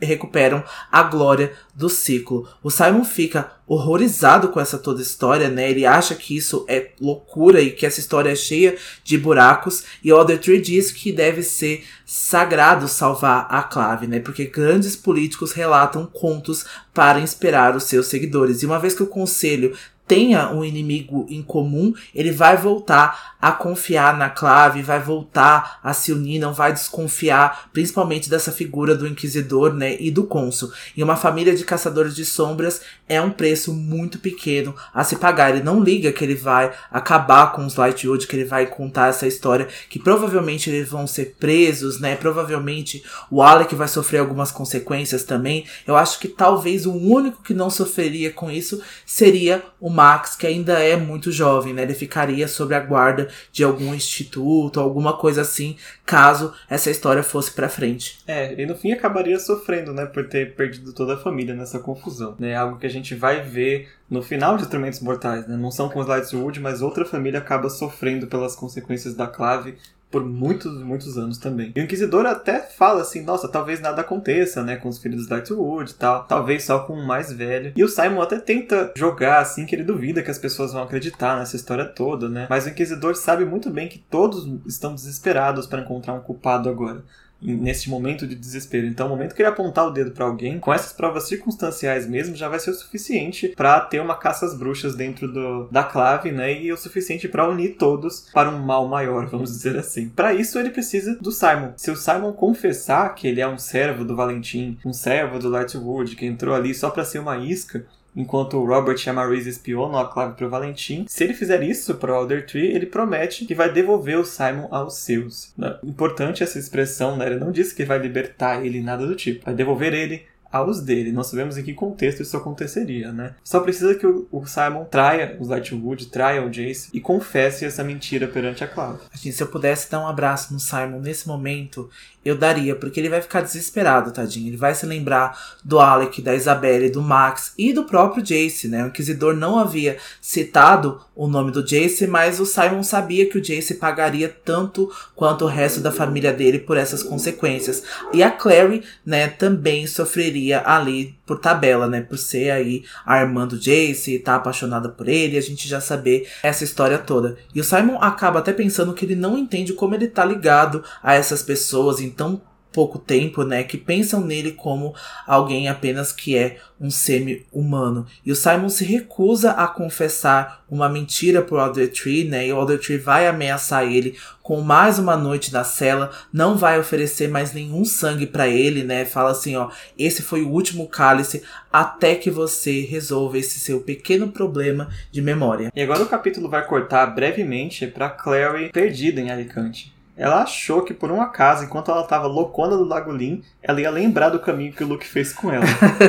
recuperam a glória do ciclo. O Simon fica horrorizado com essa toda história, né? Ele acha que isso é loucura e que essa história é cheia de buracos. E Other Tree diz que deve ser sagrado salvar a clave, né? Porque grandes políticos relatam contos para inspirar os seus seguidores. E uma vez que o conselho tenha um inimigo em comum, ele vai voltar a confiar na clave, vai voltar a se unir, não vai desconfiar, principalmente dessa figura do inquisidor, né, e do cônsul. E uma família de caçadores de sombras é um preço muito pequeno a se pagar. Ele não liga que ele vai acabar com os Lightwood, que ele vai contar essa história, que provavelmente eles vão ser presos, né? Provavelmente o Alec vai sofrer algumas consequências também. Eu acho que talvez o único que não sofreria com isso seria o Max, que ainda é muito jovem, né? Ele ficaria sob a guarda de algum instituto, alguma coisa assim, caso essa história fosse para frente. É, e no fim acabaria sofrendo, né, por ter perdido toda a família nessa confusão. É algo que a gente vai ver no final de Instrumentos Mortais, né? Não são com os Lightwood, mas outra família acaba sofrendo pelas consequências da clave por muitos, muitos anos também. E o Inquisidor até fala assim, nossa, talvez nada aconteça, né, com os filhos do Darkwood e tal, talvez só com o mais velho. E o Simon até tenta jogar assim, que ele duvida que as pessoas vão acreditar nessa história toda, né? Mas o Inquisidor sabe muito bem que todos estão desesperados para encontrar um culpado agora nesse momento de desespero. Então, o momento que ele apontar o dedo para alguém, com essas provas circunstanciais mesmo, já vai ser o suficiente para ter uma caça às bruxas dentro do, da clave, né? E o suficiente para unir todos para um mal maior, vamos dizer assim. Para isso, ele precisa do Simon. Se o Simon confessar que ele é um servo do Valentim, um servo do Lightwood, que entrou ali só para ser uma isca, enquanto o Robert e a Maurice espionam a clave para o Valentim. Se ele fizer isso para o Alder Tree, ele promete que vai devolver o Simon aos seus. Importante essa expressão, né? Ele não disse que vai libertar ele, nada do tipo. Vai devolver ele aos dele. Não sabemos em que contexto isso aconteceria, né? Só precisa que o, Simon traia os Lightwood, traia o Jace e confesse essa mentira perante a Cloud. Assim, se eu pudesse dar um abraço no Simon nesse momento, eu daria, porque ele vai ficar desesperado, tadinho. Ele vai se lembrar do Alec, da Isabelle, do Max e do próprio Jace, né? O Inquisidor não havia citado o nome do Jace, mas o Simon sabia que o Jace pagaria tanto quanto o resto da família dele por essas consequências. E a Clary, né, também sofreria ali por tabela, né? Por ser aí a irmã do Jace e tá apaixonada por ele, a gente já saber essa história toda. E o Simon acaba até pensando que ele não entende como ele tá ligado a essas pessoas em tão pouco tempo, né, que pensam nele como alguém apenas que é um semi-humano. E o Simon se recusa a confessar uma mentira pro Alder Tree, né, e o Alder Tree vai ameaçar ele com mais uma noite na cela, não vai oferecer mais nenhum sangue para ele, né, fala assim, ó, esse foi o último cálice até que você resolva esse seu pequeno problema de memória. E agora o capítulo vai cortar brevemente para Clary perdida em Alicante. Ela achou que por um acaso, enquanto ela estava loucona do Lago Lin, ela ia lembrar do caminho que o Luke fez com ela.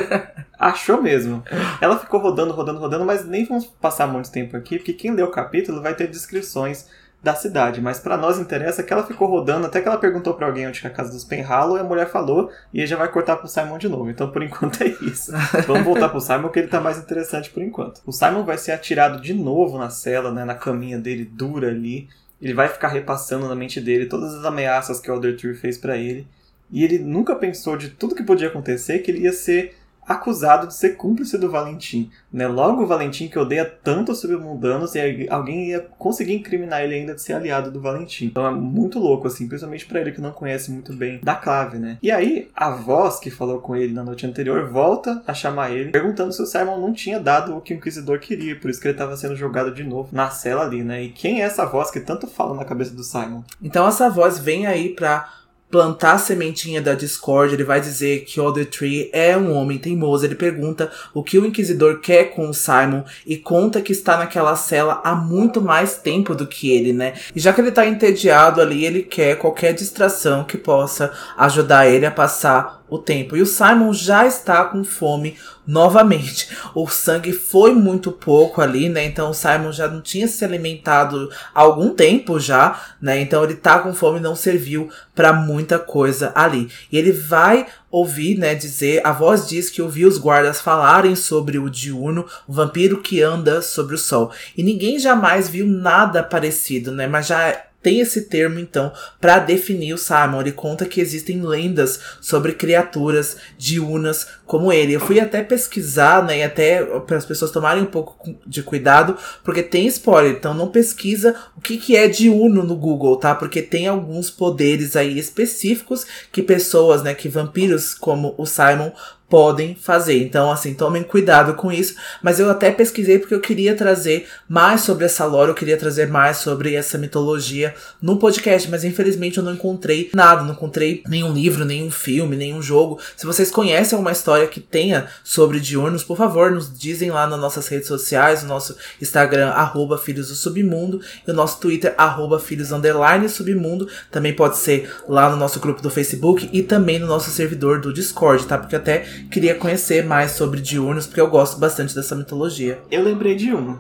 (laughs) achou mesmo. Ela ficou rodando, rodando, rodando, mas nem vamos passar muito tempo aqui, porque quem lê o capítulo vai ter descrições da cidade, mas para nós interessa que ela ficou rodando até que ela perguntou para alguém onde é a casa dos Penhallow e a mulher falou e aí já vai cortar pro Simon de novo. Então por enquanto é isso. Vamos voltar pro Simon que ele tá mais interessante por enquanto. O Simon vai ser atirado de novo na cela, né, na caminha dele dura ali ele vai ficar repassando na mente dele todas as ameaças que o Elder Tree fez para ele. E ele nunca pensou de tudo que podia acontecer que ele ia ser acusado de ser cúmplice do Valentim. Né? Logo, o Valentim, que odeia tanto os submundanos, e alguém ia conseguir incriminar ele ainda de ser aliado do Valentim. Então é muito louco, assim, principalmente para ele que não conhece muito bem da clave, né? E aí, a voz que falou com ele na noite anterior volta a chamar ele, perguntando se o Simon não tinha dado o que o Inquisidor queria, por isso que ele estava sendo jogado de novo na cela ali, né? E quem é essa voz que tanto fala na cabeça do Simon? Então essa voz vem aí pra plantar a sementinha da discórdia, ele vai dizer que Other Tree é um homem teimoso. Ele pergunta o que o Inquisidor quer com o Simon e conta que está naquela cela há muito mais tempo do que ele, né? E já que ele tá entediado ali, ele quer qualquer distração que possa ajudar ele a passar o tempo. E o Simon já está com fome novamente. O sangue foi muito pouco ali, né? Então o Simon já não tinha se alimentado há algum tempo já, né? Então ele tá com fome não serviu para muita coisa ali. E ele vai ouvir, né, dizer, a voz diz que ouviu os guardas falarem sobre o diurno, o vampiro que anda sobre o sol. E ninguém jamais viu nada parecido, né? Mas já tem esse termo então para definir o Simon. Ele conta que existem lendas sobre criaturas diurnas como ele. Eu fui até pesquisar, né, e até para as pessoas tomarem um pouco de cuidado, porque tem spoiler. Então não pesquisa o que que é diurno no Google, tá? Porque tem alguns poderes aí específicos que pessoas, né, que vampiros como o Simon podem fazer. Então, assim, tomem cuidado com isso. Mas eu até pesquisei porque eu queria trazer mais sobre essa lore, eu queria trazer mais sobre essa mitologia no podcast, mas infelizmente eu não encontrei nada, não encontrei nenhum livro, nenhum filme, nenhum jogo. Se vocês conhecem alguma história que tenha sobre diurnos, por favor, nos dizem lá nas nossas redes sociais, no nosso Instagram, arroba Filhos do Submundo, e o nosso Twitter, arroba Filhos Underline Submundo. Também pode ser lá no nosso grupo do Facebook e também no nosso servidor do Discord, tá? Porque até queria conhecer mais sobre diurnos, porque eu gosto bastante dessa mitologia. Eu lembrei de um.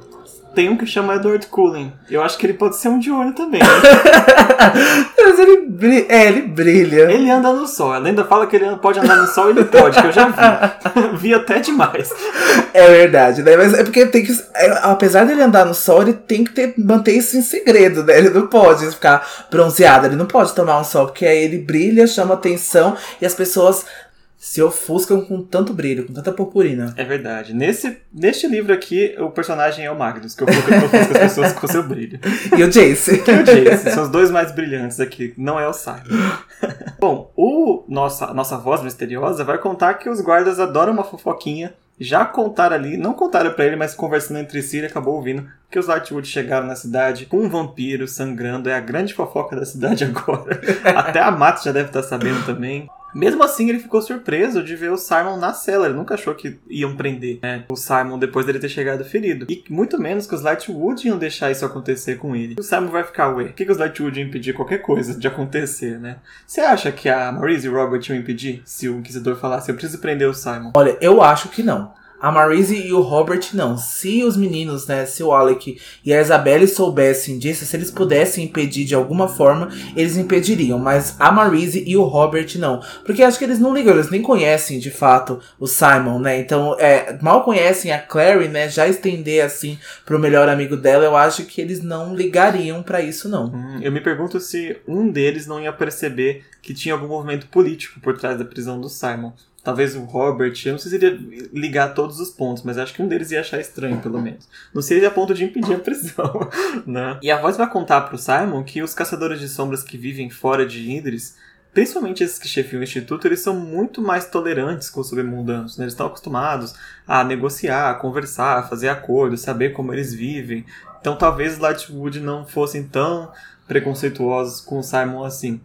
Tem um que chama Edward Cullen. Eu acho que ele pode ser um diurno também. Né? (laughs) Mas ele brilha. É, ele brilha. Ele anda no sol. A lenda fala que ele pode andar no sol ele pode, que eu já vi. (laughs) vi até demais. É verdade, né? Mas é porque tem que. É, apesar dele andar no sol, ele tem que ter, manter isso em segredo, né? Ele não pode ficar bronzeado, ele não pode tomar um sol, porque aí ele brilha, chama atenção e as pessoas se ofuscam com tanto brilho, com tanta purpurina. É verdade. Nesse, neste livro aqui, o personagem é o Magnus, que ofusca, ofusca as pessoas com seu brilho. (laughs) E o Jace. E o Jace. São os dois mais brilhantes aqui, não é o Simon. (laughs) Bom, o nossa, nossa voz misteriosa vai contar que os guardas adoram uma fofoquinha. Já contaram ali, não contaram para ele, mas conversando entre si, ele acabou ouvindo que os Lightwood chegaram na cidade com um vampiro sangrando. É a grande fofoca da cidade (laughs) agora. Até a Mato já deve estar sabendo também. Mesmo assim, ele ficou surpreso de ver o Simon na cela. Ele nunca achou que iam prender né, o Simon depois dele ter chegado ferido. E muito menos que os Lightwood iam deixar isso acontecer com ele. O Simon vai ficar, ué, por que, que os Lightwood iam impedir qualquer coisa de acontecer, né? Você acha que a Maurice e o Robert iam impedir se o Inquisidor falasse, eu preciso prender o Simon? Olha, eu acho que não. A Marise e o Robert não. Se os meninos, né, se o Alec e a Isabelle soubessem disso, se eles pudessem impedir de alguma forma, eles impediriam. Mas a Marise e o Robert não. Porque acho que eles não ligam, eles nem conhecem de fato o Simon, né? Então, é, mal conhecem a Clary, né? Já estender assim pro melhor amigo dela, eu acho que eles não ligariam para isso, não. Hum, eu me pergunto se um deles não ia perceber que tinha algum movimento político por trás da prisão do Simon. Talvez o Robert, eu não sei se iria ligar todos os pontos, mas acho que um deles ia achar estranho, pelo menos. Não seria a ponto de impedir a prisão, (laughs) né? E a voz vai contar pro Simon que os caçadores de sombras que vivem fora de Idris, principalmente esses que chefiam o instituto, eles são muito mais tolerantes com os submundanos, né? Eles estão acostumados a negociar, a conversar, a fazer acordos, saber como eles vivem. Então talvez os Lightwood não fossem tão preconceituosos com o Simon assim.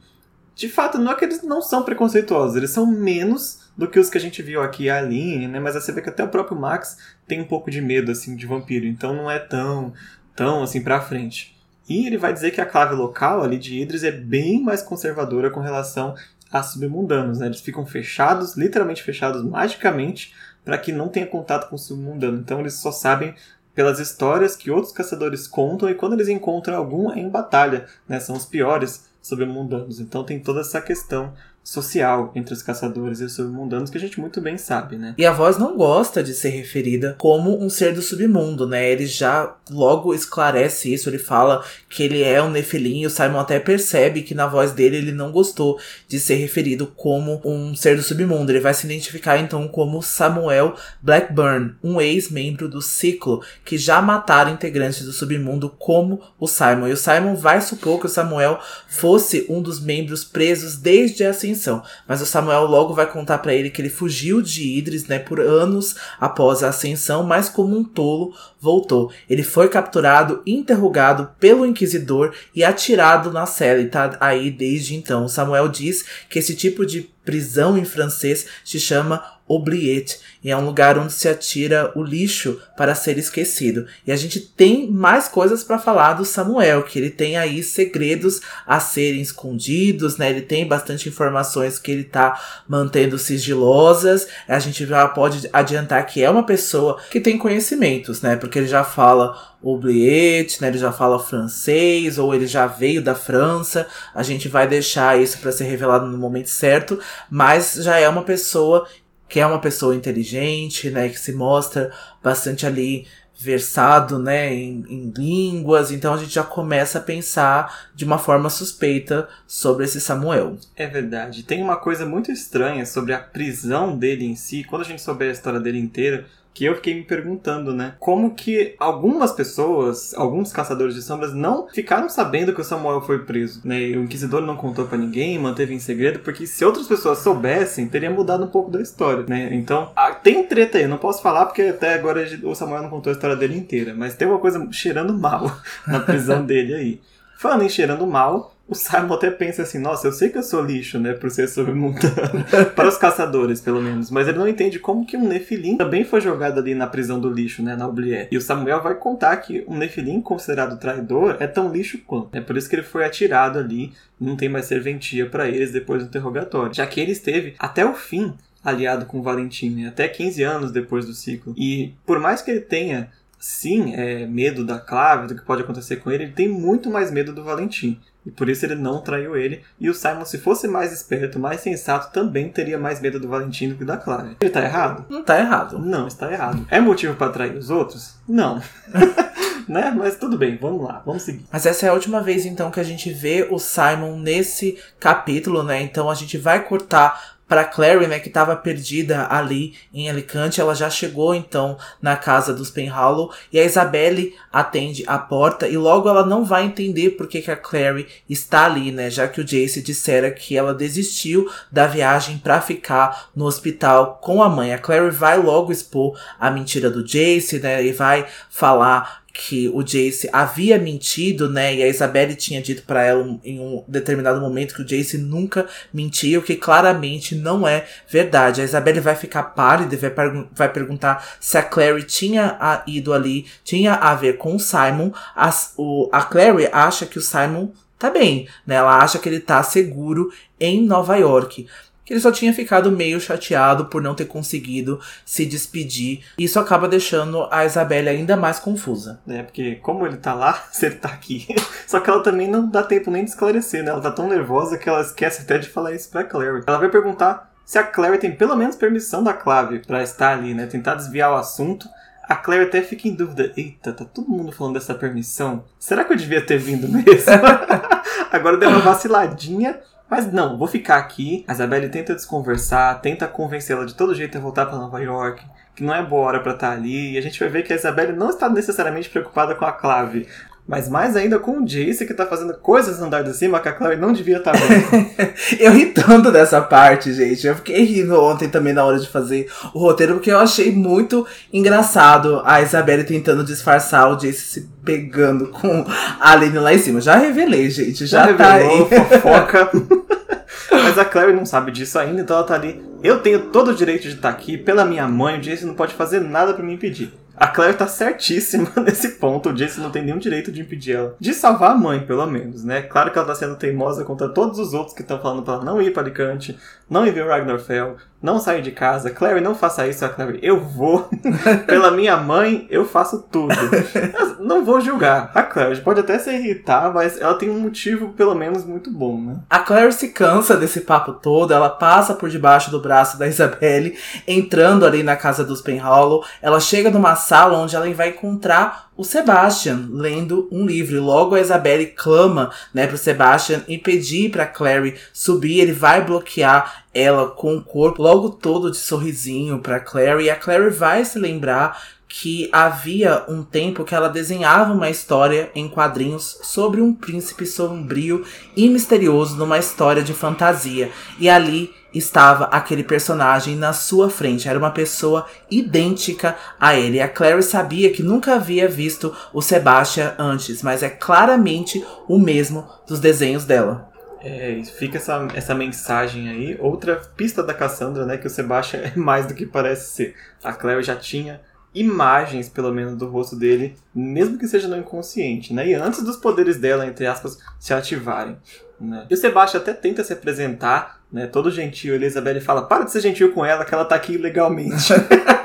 De fato, não é que eles não são preconceituosos, eles são menos do que os que a gente viu aqui, a Aline, né? Mas você vê que até o próprio Max tem um pouco de medo, assim, de vampiro. Então não é tão, tão, assim, pra frente. E ele vai dizer que a clave local ali de Idris é bem mais conservadora com relação a submundanos, né? Eles ficam fechados, literalmente fechados magicamente, para que não tenha contato com o submundano. Então eles só sabem pelas histórias que outros caçadores contam e quando eles encontram algum é em batalha, né? São os piores submundanos. Então tem toda essa questão social entre os caçadores e os submundanos que a gente muito bem sabe, né? E a voz não gosta de ser referida como um ser do submundo, né? Ele já logo esclarece isso, ele fala que ele é um nefilim, o Simon até percebe que na voz dele ele não gostou de ser referido como um ser do submundo. Ele vai se identificar então como Samuel Blackburn, um ex-membro do Ciclo, que já mataram integrantes do submundo como o Simon. E o Simon vai supor que o Samuel fosse um dos membros presos desde a mas o Samuel logo vai contar para ele que ele fugiu de Idris, né, por anos após a ascensão, mas como um tolo voltou. Ele foi capturado, interrogado pelo inquisidor e atirado na cela e tá aí desde então. Samuel diz que esse tipo de prisão em francês se chama oubliette, e é um lugar onde se atira o lixo para ser esquecido. E a gente tem mais coisas para falar do Samuel, que ele tem aí segredos a serem escondidos, né? Ele tem bastante informações que ele tá mantendo sigilosas. A gente já pode adiantar que é uma pessoa que tem conhecimentos, né? Porque ele já fala oubliette, né? Ele já fala francês ou ele já veio da França. A gente vai deixar isso para ser revelado no momento certo, mas já é uma pessoa que é uma pessoa inteligente, né, que se mostra bastante ali versado, né, em, em, línguas, então a gente já começa a pensar de uma forma suspeita sobre esse Samuel. É verdade. Tem uma coisa muito estranha sobre a prisão dele em si. Quando a gente souber a história dele inteira, que eu fiquei me perguntando, né? Como que algumas pessoas, alguns caçadores de sombras, não ficaram sabendo que o Samuel foi preso, né? E o Inquisidor não contou para ninguém, manteve em segredo, porque se outras pessoas soubessem, teria mudado um pouco da história, né? Então, tem treta aí, não posso falar porque até agora o Samuel não contou a história dele inteira, mas tem uma coisa cheirando mal (laughs) na prisão (laughs) dele aí. Falando em cheirando mal, (laughs) o Simon até pensa assim, nossa, eu sei que eu sou lixo, né, por ser submutano. (laughs) para os caçadores, pelo menos. Mas ele não entende como que um Nefilim também foi jogado ali na prisão do lixo, né, na Oubliette. E o Samuel vai contar que um Nefilim considerado traidor é tão lixo quanto. É por isso que ele foi atirado ali, não tem mais serventia para eles depois do interrogatório. Já que ele esteve até o fim aliado com o Valentim, né, até 15 anos depois do ciclo. E por mais que ele tenha sim é, medo da Clave, do que pode acontecer com ele, ele tem muito mais medo do Valentim. E por isso ele não traiu ele. E o Simon, se fosse mais esperto, mais sensato, também teria mais medo do Valentim do que da Clave. Ele tá errado? Não tá errado. Não, está errado. É motivo para trair os outros? Não. (laughs) né? Mas tudo bem, vamos lá, vamos seguir. Mas essa é a última vez então que a gente vê o Simon nesse capítulo, né? Então a gente vai cortar para Clary, né, que estava perdida ali em Alicante, ela já chegou então na casa dos Penhallow e a Isabelle atende a porta e logo ela não vai entender por que, que a Clary está ali, né, já que o Jace dissera que ela desistiu da viagem para ficar no hospital com a mãe. A Clary vai logo expor a mentira do Jace, né, e vai falar que o Jace havia mentido, né? E a Isabelle tinha dito para ela em um determinado momento que o Jace nunca mentiu, que claramente não é verdade. A Isabelle vai ficar pálida e vai, vai perguntar se a Clary tinha ido ali, tinha a ver com o Simon. As, o, a Clary acha que o Simon tá bem, né? Ela acha que ele tá seguro em Nova York que ele só tinha ficado meio chateado por não ter conseguido se despedir. Isso acaba deixando a Isabelle ainda mais confusa. É, porque como ele tá lá, se (laughs) ele tá aqui. só que ela também não dá tempo nem de esclarecer, né? Ela tá tão nervosa que ela esquece até de falar isso pra Clary. Ela vai perguntar se a Clary tem pelo menos permissão da Clave para estar ali, né? Tentar desviar o assunto. A Claire até fica em dúvida. Eita, tá todo mundo falando dessa permissão. Será que eu devia ter vindo mesmo? (laughs) Agora deu uma vaciladinha mas não, vou ficar aqui. A Isabelle tenta desconversar, tenta convencê-la de todo jeito a voltar para Nova York, que não é boa hora para estar tá ali. E a gente vai ver que a Isabelle não está necessariamente preocupada com a Clave. Mas mais ainda com o Jace, que tá fazendo coisas no andar de cima que a Clary não devia estar tá vendo. (laughs) eu ri tanto dessa parte, gente. Eu fiquei rindo ontem também na hora de fazer o roteiro, porque eu achei muito engraçado a Isabelle tentando disfarçar o Jace se pegando com a Aline lá em cima. Já revelei, gente. Já, já tá revelou, aí. fofoca. (laughs) Mas a Clary não sabe disso ainda, então ela tá ali. Eu tenho todo o direito de estar tá aqui pela minha mãe, o Jace não pode fazer nada para me impedir. A Claire tá certíssima (laughs) nesse ponto. O Jace não tem nenhum direito de impedir ela de salvar a mãe, pelo menos, né? Claro que ela tá sendo teimosa contra todos os outros que estão falando pra ela não ir para Alicante, não ir ver o Ragnarfell, não sair de casa. Clary, não faça isso. A Clary, eu vou. (laughs) Pela minha mãe, eu faço tudo. não vou julgar. A Clary pode até se irritar, mas ela tem um motivo, pelo menos, muito bom, né? A Clary se cansa desse papo todo, ela passa por debaixo do braço da Isabelle, entrando ali na casa dos Penhollow. Ela chega numa sala onde ela vai encontrar o Sebastian lendo um livro. E logo a Isabelle clama, né, pro Sebastian impedir para Clary subir. Ele vai bloquear ela com o corpo logo todo de sorrisinho para Clary. E a Clary vai se lembrar que havia um tempo que ela desenhava uma história em quadrinhos sobre um príncipe sombrio e misterioso numa história de fantasia. E ali estava aquele personagem na sua frente. Era uma pessoa idêntica a ele. A Clary sabia que nunca havia visto o Sebastian antes, mas é claramente o mesmo dos desenhos dela. É, fica essa, essa mensagem aí. Outra pista da Cassandra, né? Que o Sebastian é mais do que parece ser. A Clary já tinha imagens, pelo menos, do rosto dele, mesmo que seja no inconsciente, né? E antes dos poderes dela, entre aspas, se ativarem. Né? E o Sebastião até tenta se apresentar, né? Todo gentil. Elizabeth fala: para de ser gentil com ela, que ela tá aqui ilegalmente.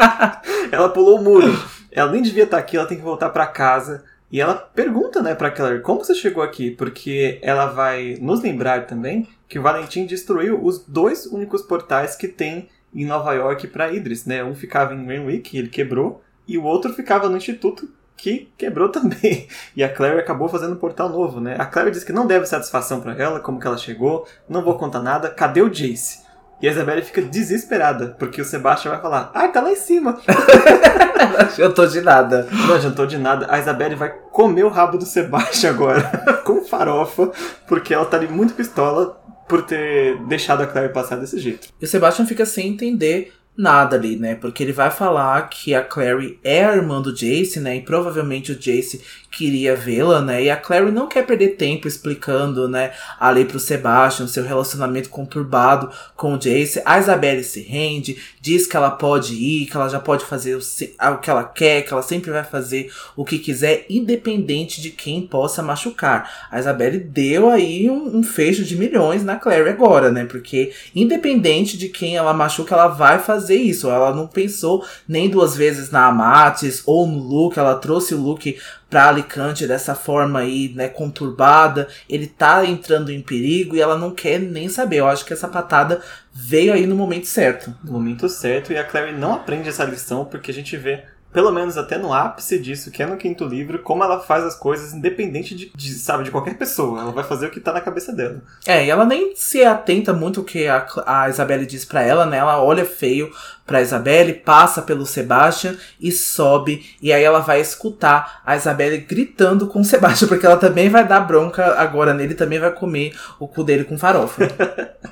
(laughs) ela pulou o muro. Ela nem devia estar tá aqui, ela tem que voltar para casa. E ela pergunta, né, pra Claire, como você chegou aqui? Porque ela vai nos lembrar também que o Valentim destruiu os dois únicos portais que tem em Nova York para Idris, né? Um ficava em Renwick, ele quebrou, e o outro ficava no Instituto, que quebrou (laughs) também. E a Claire acabou fazendo um portal novo, né? A Claire diz que não deve satisfação para ela, como que ela chegou, não vou contar nada, cadê o Jace? E a Isabelle fica desesperada, porque o Sebastian vai falar, ai, tá lá em cima. (laughs) não adiantou de nada. Não adiantou de nada. A Isabelle vai comer o rabo do Sebastian agora, (laughs) com farofa, porque ela tá ali muito pistola por ter deixado a Claire passar desse jeito. E o Sebastian fica sem entender nada ali, né? Porque ele vai falar que a Clary é a irmã do Jace, né? E provavelmente o Jace queria vê-la, né? E a Clary não quer perder tempo explicando, né, ali pro Sebastian seu relacionamento conturbado com o Jace. A Isabelle se rende, diz que ela pode ir, que ela já pode fazer o, que ela quer, que ela sempre vai fazer o que quiser, independente de quem possa machucar. A Isabelle deu aí um, um fecho de milhões na Clary agora, né? Porque independente de quem ela machuca, ela vai fazer isso. Ela não pensou nem duas vezes na Amatis ou no Luke, ela trouxe o Luke para Alicante dessa forma aí, né, conturbada. Ele tá entrando em perigo e ela não quer nem saber. Eu acho que essa patada veio aí no momento certo. No momento certo, e a Clary não aprende essa lição porque a gente vê pelo menos até no ápice disso, que é no quinto livro, como ela faz as coisas independente de, de sabe, de qualquer pessoa. Ela vai fazer o que tá na cabeça dela. É, e ela nem se atenta muito o que a, a Isabelle diz para ela, né? Ela olha feio pra Isabelle, passa pelo Sebastian e sobe. E aí ela vai escutar a Isabelle gritando com o Sebastian, porque ela também vai dar bronca agora nele, também vai comer o cu dele com farofa.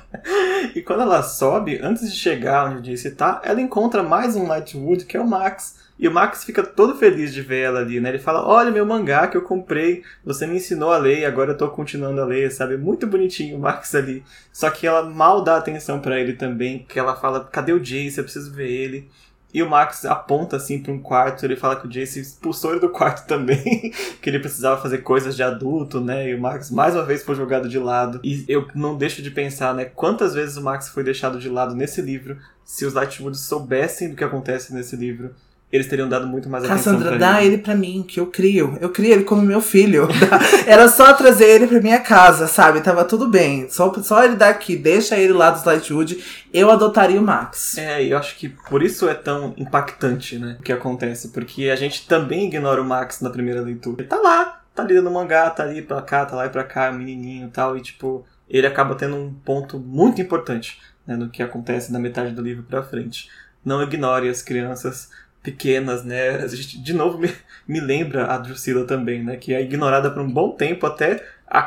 (laughs) e quando ela sobe, antes de chegar onde disse tá, ela encontra mais um Lightwood, que é o Max e o Max fica todo feliz de ver ela ali, né? Ele fala: Olha, meu mangá que eu comprei, você me ensinou a ler, agora eu tô continuando a ler, sabe? Muito bonitinho o Max ali. Só que ela mal dá atenção para ele também, que ela fala: Cadê o Jace? Eu preciso ver ele. E o Max aponta assim para um quarto, ele fala que o Jace expulsou ele do quarto (laughs) também, que ele precisava fazer coisas de adulto, né? E o Max mais uma vez foi jogado de lado. E eu não deixo de pensar, né, quantas vezes o Max foi deixado de lado nesse livro, se os Lightwoods soubessem do que acontece nesse livro eles teriam dado muito mais atenção Cassandra, dá ele. ele pra mim, que eu crio. Eu crio ele como meu filho. (laughs) Era só trazer ele pra minha casa, sabe? Tava tudo bem. Só, só ele daqui, deixa ele lá do Lightwood, eu adotaria o Max. É, eu acho que por isso é tão impactante, né? O que acontece. Porque a gente também ignora o Max na primeira leitura. Ele tá lá, tá ali no mangá, tá ali pra cá, tá lá e pra cá, menininho e tal. E tipo, ele acaba tendo um ponto muito importante né, no que acontece da metade do livro pra frente. Não ignore as crianças pequenas, né? A gente, de novo, me, me lembra a Drusilla também, né? Que é ignorada por um bom tempo até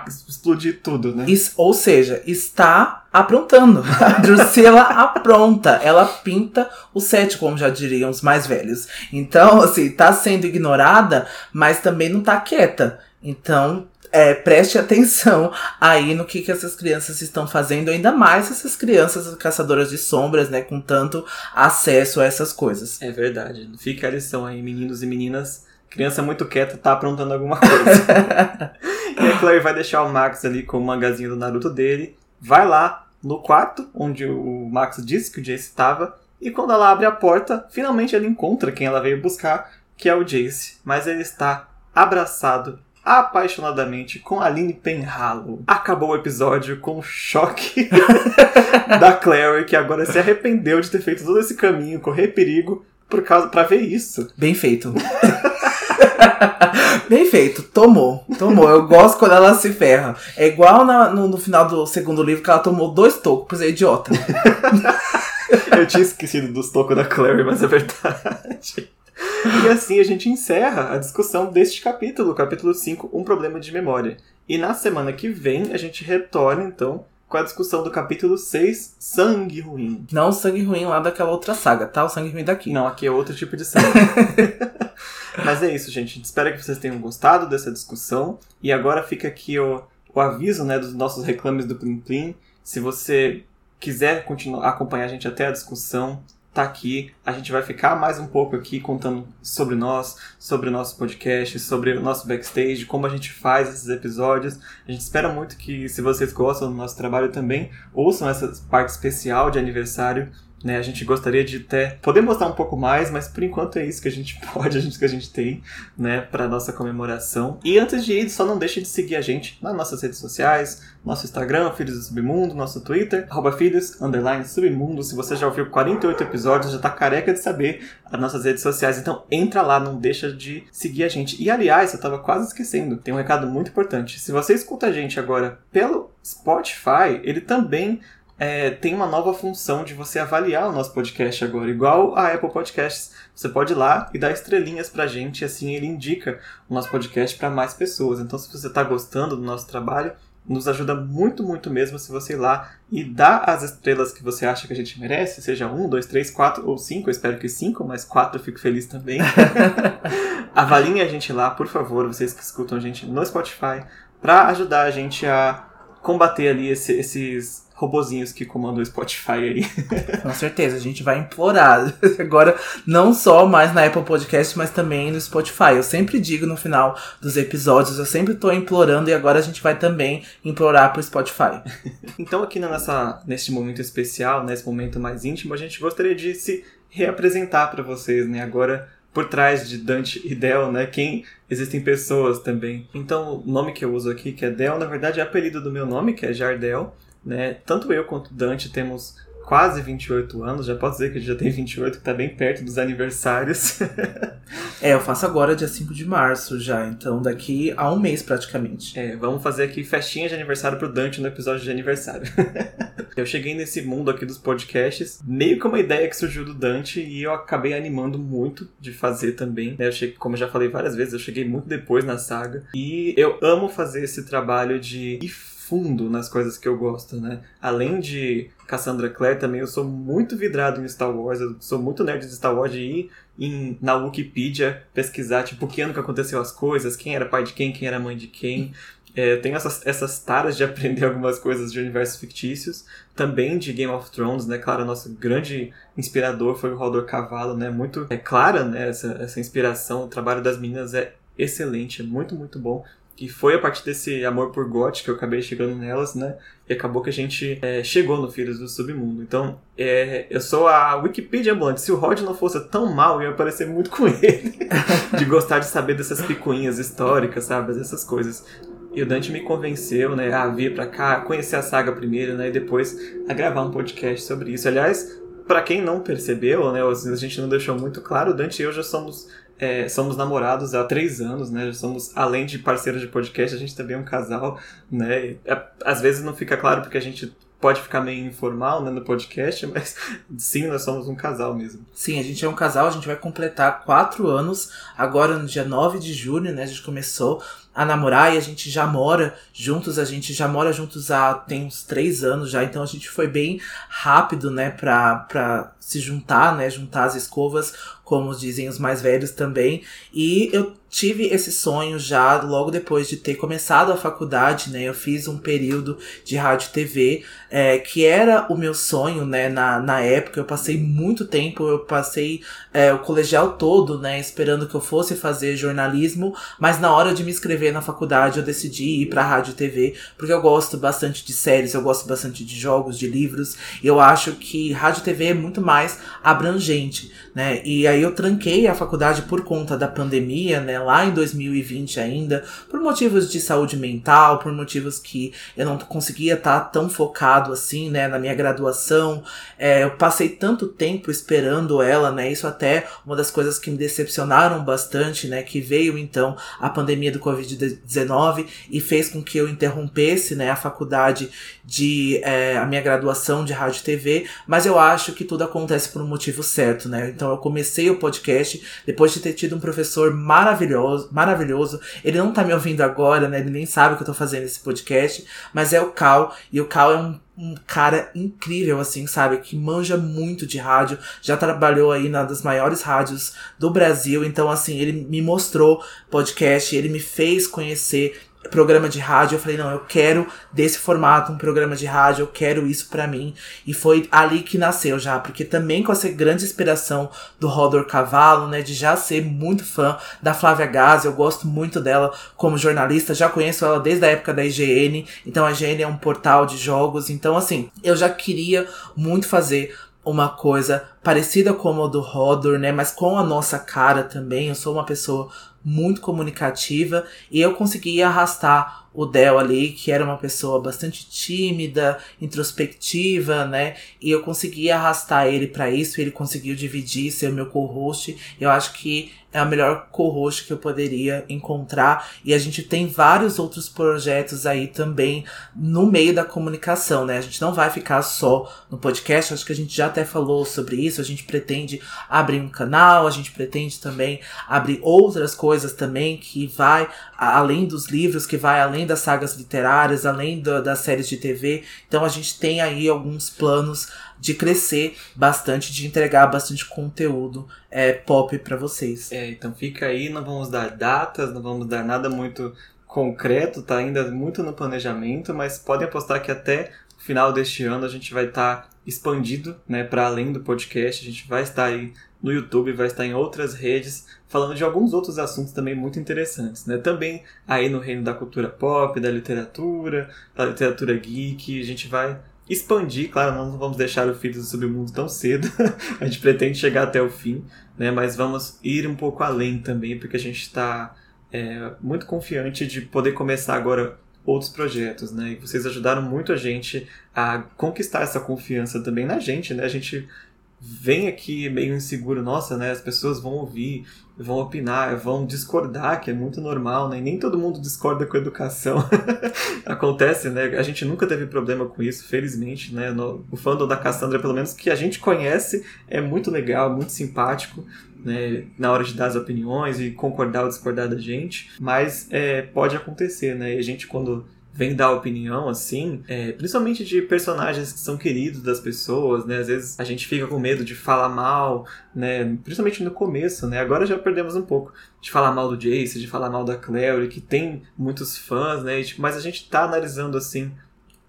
explodir tudo, né? Isso, ou seja, está aprontando. (laughs) A Drusilla apronta. Ela pinta o set, como já diriam os mais velhos. Então, assim, tá sendo ignorada, mas também não tá quieta. Então, é, preste atenção aí no que, que essas crianças estão fazendo, ainda mais essas crianças caçadoras de sombras, né, com tanto acesso a essas coisas. É verdade. Fica a lição aí, meninos e meninas. Criança muito quieta tá aprontando alguma coisa. (laughs) e a Claire vai deixar o Max ali com o mangazinho do Naruto dele. Vai lá no quarto, onde o Max disse que o Jace estava. E quando ela abre a porta, finalmente ela encontra quem ela veio buscar, que é o Jace. Mas ele está abraçado apaixonadamente com Aline Penhallow. Acabou o episódio com o choque (laughs) da Clary, que agora se arrependeu de ter feito todo esse caminho, correr perigo por causa para ver isso. Bem feito. (laughs) Bem feito, tomou, tomou. Eu gosto quando ela se ferra. É igual na, no, no, final do segundo livro que ela tomou dois tocos, pois é idiota. (laughs) Eu tinha esquecido dos tocos da Clary, mas é verdade. E assim a gente encerra a discussão deste capítulo, capítulo 5, Um Problema de Memória. E na semana que vem a gente retorna então com a discussão do capítulo 6, Sangue Ruim. Não o sangue ruim lá daquela outra saga, tá? O sangue ruim daqui. Não, aqui é outro tipo de sangue. (laughs) Mas é isso, gente. Espero que vocês tenham gostado dessa discussão. E agora fica aqui o, o aviso né, dos nossos reclames do Plim Plim. Se você quiser continuar acompanhar a gente até a discussão, tá aqui. A gente vai ficar mais um pouco aqui contando sobre nós, sobre o nosso podcast, sobre o nosso backstage, como a gente faz esses episódios. A gente espera muito que, se vocês gostam do nosso trabalho também, ouçam essa parte especial de aniversário né, a gente gostaria de até poder mostrar um pouco mais, mas por enquanto é isso que a gente (laughs) pode, a gente que a gente tem, né, para nossa comemoração. E antes de ir, só não deixe de seguir a gente nas nossas redes sociais, nosso Instagram, Filhos do Submundo, nosso Twitter, arroba Filhos, Submundo. Se você já ouviu 48 episódios, já tá careca de saber as nossas redes sociais, então entra lá, não deixa de seguir a gente. E aliás, eu tava quase esquecendo, tem um recado muito importante. Se você escuta a gente agora pelo Spotify, ele também é, tem uma nova função de você avaliar o nosso podcast agora, igual a Apple Podcasts. Você pode ir lá e dar estrelinhas pra gente, assim ele indica o nosso podcast para mais pessoas. Então, se você está gostando do nosso trabalho, nos ajuda muito, muito mesmo se você ir lá e dar as estrelas que você acha que a gente merece, seja um, dois, três, quatro ou cinco, eu espero que cinco, mas quatro eu fico feliz também. (laughs) Avaliem a gente lá, por favor, vocês que escutam a gente no Spotify, para ajudar a gente a combater ali esse, esses robozinhos que comandam o Spotify aí. (laughs) Com certeza, a gente vai implorar. (laughs) Agora, não só mais na Apple Podcast, mas também no Spotify. Eu sempre digo no final dos episódios, eu sempre tô implorando e agora a gente vai também implorar pro Spotify. (laughs) então, aqui nessa, neste momento especial, nesse momento mais íntimo, a gente gostaria de se reapresentar para vocês, né? Agora por trás de Dante e Del, né? Quem existem pessoas também. Então, o nome que eu uso aqui, que é Del, na verdade é apelido do meu nome, que é Jardel. Né? Tanto eu quanto Dante temos quase 28 anos, já posso dizer que já tem 28, que está bem perto dos aniversários. (laughs) é, eu faço agora dia 5 de março já, então daqui a um mês praticamente. É, vamos fazer aqui festinha de aniversário pro Dante no episódio de aniversário. (laughs) eu cheguei nesse mundo aqui dos podcasts, meio que uma ideia que surgiu do Dante e eu acabei animando muito de fazer também. Né? Eu cheguei, como eu já falei várias vezes, eu cheguei muito depois na saga e eu amo fazer esse trabalho de ir fundo nas coisas que eu gosto, né? Além de Cassandra Clare, também eu sou muito vidrado em Star Wars, eu sou muito nerd de Star Wars de ir em, na Wikipedia pesquisar, tipo, que ano que aconteceu as coisas, quem era pai de quem, quem era mãe de quem. (laughs) É, eu tenho essas, essas taras de aprender (laughs) algumas coisas de universos fictícios, também de Game of Thrones, né? Claro, nosso grande inspirador foi o Rodor Cavalo, né? Muito é clara, né? Essa, essa inspiração, o trabalho das meninas é excelente, é muito, muito bom. E foi a partir desse amor por GOT que eu acabei chegando nelas, né? E acabou que a gente é, chegou no Filhos do Submundo. Então, é, eu sou a Wikipedia ambulante. Se o Rod não fosse tão mal, eu ia parecer muito com (laughs) ele. de gostar de saber dessas picuinhas históricas, sabe? Essas coisas. E o Dante me convenceu, né, a vir pra cá, conhecer a saga primeiro, né, e depois a gravar um podcast sobre isso. Aliás, para quem não percebeu, né, a gente não deixou muito claro, o Dante e eu já somos é, somos namorados há três anos, né? Somos, além de parceiros de podcast, a gente também é um casal, né? É, às vezes não fica claro porque a gente pode ficar meio informal né, no podcast, (laughs) mas sim, nós somos um casal mesmo. Sim, a gente é um casal, a gente vai completar quatro anos agora no dia 9 de junho, né? A gente começou a namorar e a gente já mora juntos, a gente já mora juntos há tem uns três anos já, então a gente foi bem rápido, né, pra, pra se juntar, né, juntar as escovas, como dizem os mais velhos também. E eu tive esse sonho já logo depois de ter começado a faculdade, né? Eu fiz um período de rádio e TV, é, que era o meu sonho, né? Na, na época, eu passei muito tempo, eu passei é, o colegial todo, né? Esperando que eu fosse fazer jornalismo, mas na hora de me inscrever na faculdade, eu decidi ir pra rádio e TV, porque eu gosto bastante de séries, eu gosto bastante de jogos, de livros, e eu acho que rádio e TV é muito mais abrangente, né? E aí eu tranquei a faculdade por conta da pandemia, né? Lá em 2020 ainda, por motivos de saúde mental, por motivos que eu não conseguia estar tá tão focado assim, né? Na minha graduação. É, eu passei tanto tempo esperando ela, né? Isso até uma das coisas que me decepcionaram bastante, né? Que veio então a pandemia do Covid-19 e fez com que eu interrompesse, né? A faculdade de é, a minha graduação de rádio e TV, mas eu acho que tudo acontece por um motivo certo, né? Então eu comecei o podcast depois de ter tido um professor maravilhoso, maravilhoso. Ele não tá me ouvindo agora, né? Ele nem sabe que eu tô fazendo esse podcast, mas é o Cal, e o Cal é um um cara incrível, assim, sabe? Que manja muito de rádio, já trabalhou aí na das maiores rádios do Brasil. Então, assim, ele me mostrou podcast, ele me fez conhecer programa de rádio, eu falei, não, eu quero desse formato um programa de rádio, eu quero isso para mim. E foi ali que nasceu já, porque também com essa grande inspiração do Rodor Cavalo, né, de já ser muito fã da Flávia Gazi, eu gosto muito dela como jornalista, já conheço ela desde a época da IGN, então a IGN é um portal de jogos, então assim, eu já queria muito fazer uma coisa parecida como a do Rodor, né, mas com a nossa cara também. Eu sou uma pessoa muito comunicativa e eu consegui arrastar o Del ali, que era uma pessoa bastante tímida, introspectiva, né? E eu consegui arrastar ele para isso, ele conseguiu dividir, ser o meu co-host. Eu acho que é a melhor co-host que eu poderia encontrar. E a gente tem vários outros projetos aí também no meio da comunicação, né? A gente não vai ficar só no podcast, acho que a gente já até falou sobre isso. A gente pretende abrir um canal, a gente pretende também abrir outras coisas também que vai além dos livros, que vai além das sagas literárias, além do, das séries de TV. Então a gente tem aí alguns planos de crescer bastante, de entregar bastante conteúdo é, pop para vocês. É, então fica aí, não vamos dar datas, não vamos dar nada muito concreto, tá ainda muito no planejamento, mas podem apostar que até o final deste ano a gente vai estar tá expandido, né, para além do podcast, a gente vai estar aí no YouTube, vai estar em outras redes, falando de alguns outros assuntos também muito interessantes, né? Também aí no reino da cultura pop, da literatura, da literatura geek, a gente vai expandir, claro, não vamos deixar o Filhos do Submundo tão cedo, (laughs) a gente pretende chegar até o fim, né, mas vamos ir um pouco além também, porque a gente está é, muito confiante de poder começar agora outros projetos, né, e vocês ajudaram muito a gente a conquistar essa confiança também na gente, né, a gente vem aqui meio inseguro, nossa, né? As pessoas vão ouvir, vão opinar, vão discordar, que é muito normal, né? E nem todo mundo discorda com educação. (laughs) Acontece, né? A gente nunca teve problema com isso, felizmente, né? No, o fandom da Cassandra, pelo menos que a gente conhece, é muito legal, muito simpático. Né, na hora de dar as opiniões e concordar ou discordar da gente, mas é, pode acontecer, né? E a gente, quando vem dar opinião, assim, é, principalmente de personagens que são queridos das pessoas, né? Às vezes a gente fica com medo de falar mal, né? Principalmente no começo, né? Agora já perdemos um pouco de falar mal do Jace, de falar mal da Clary, que tem muitos fãs, né? Tipo, mas a gente tá analisando, assim,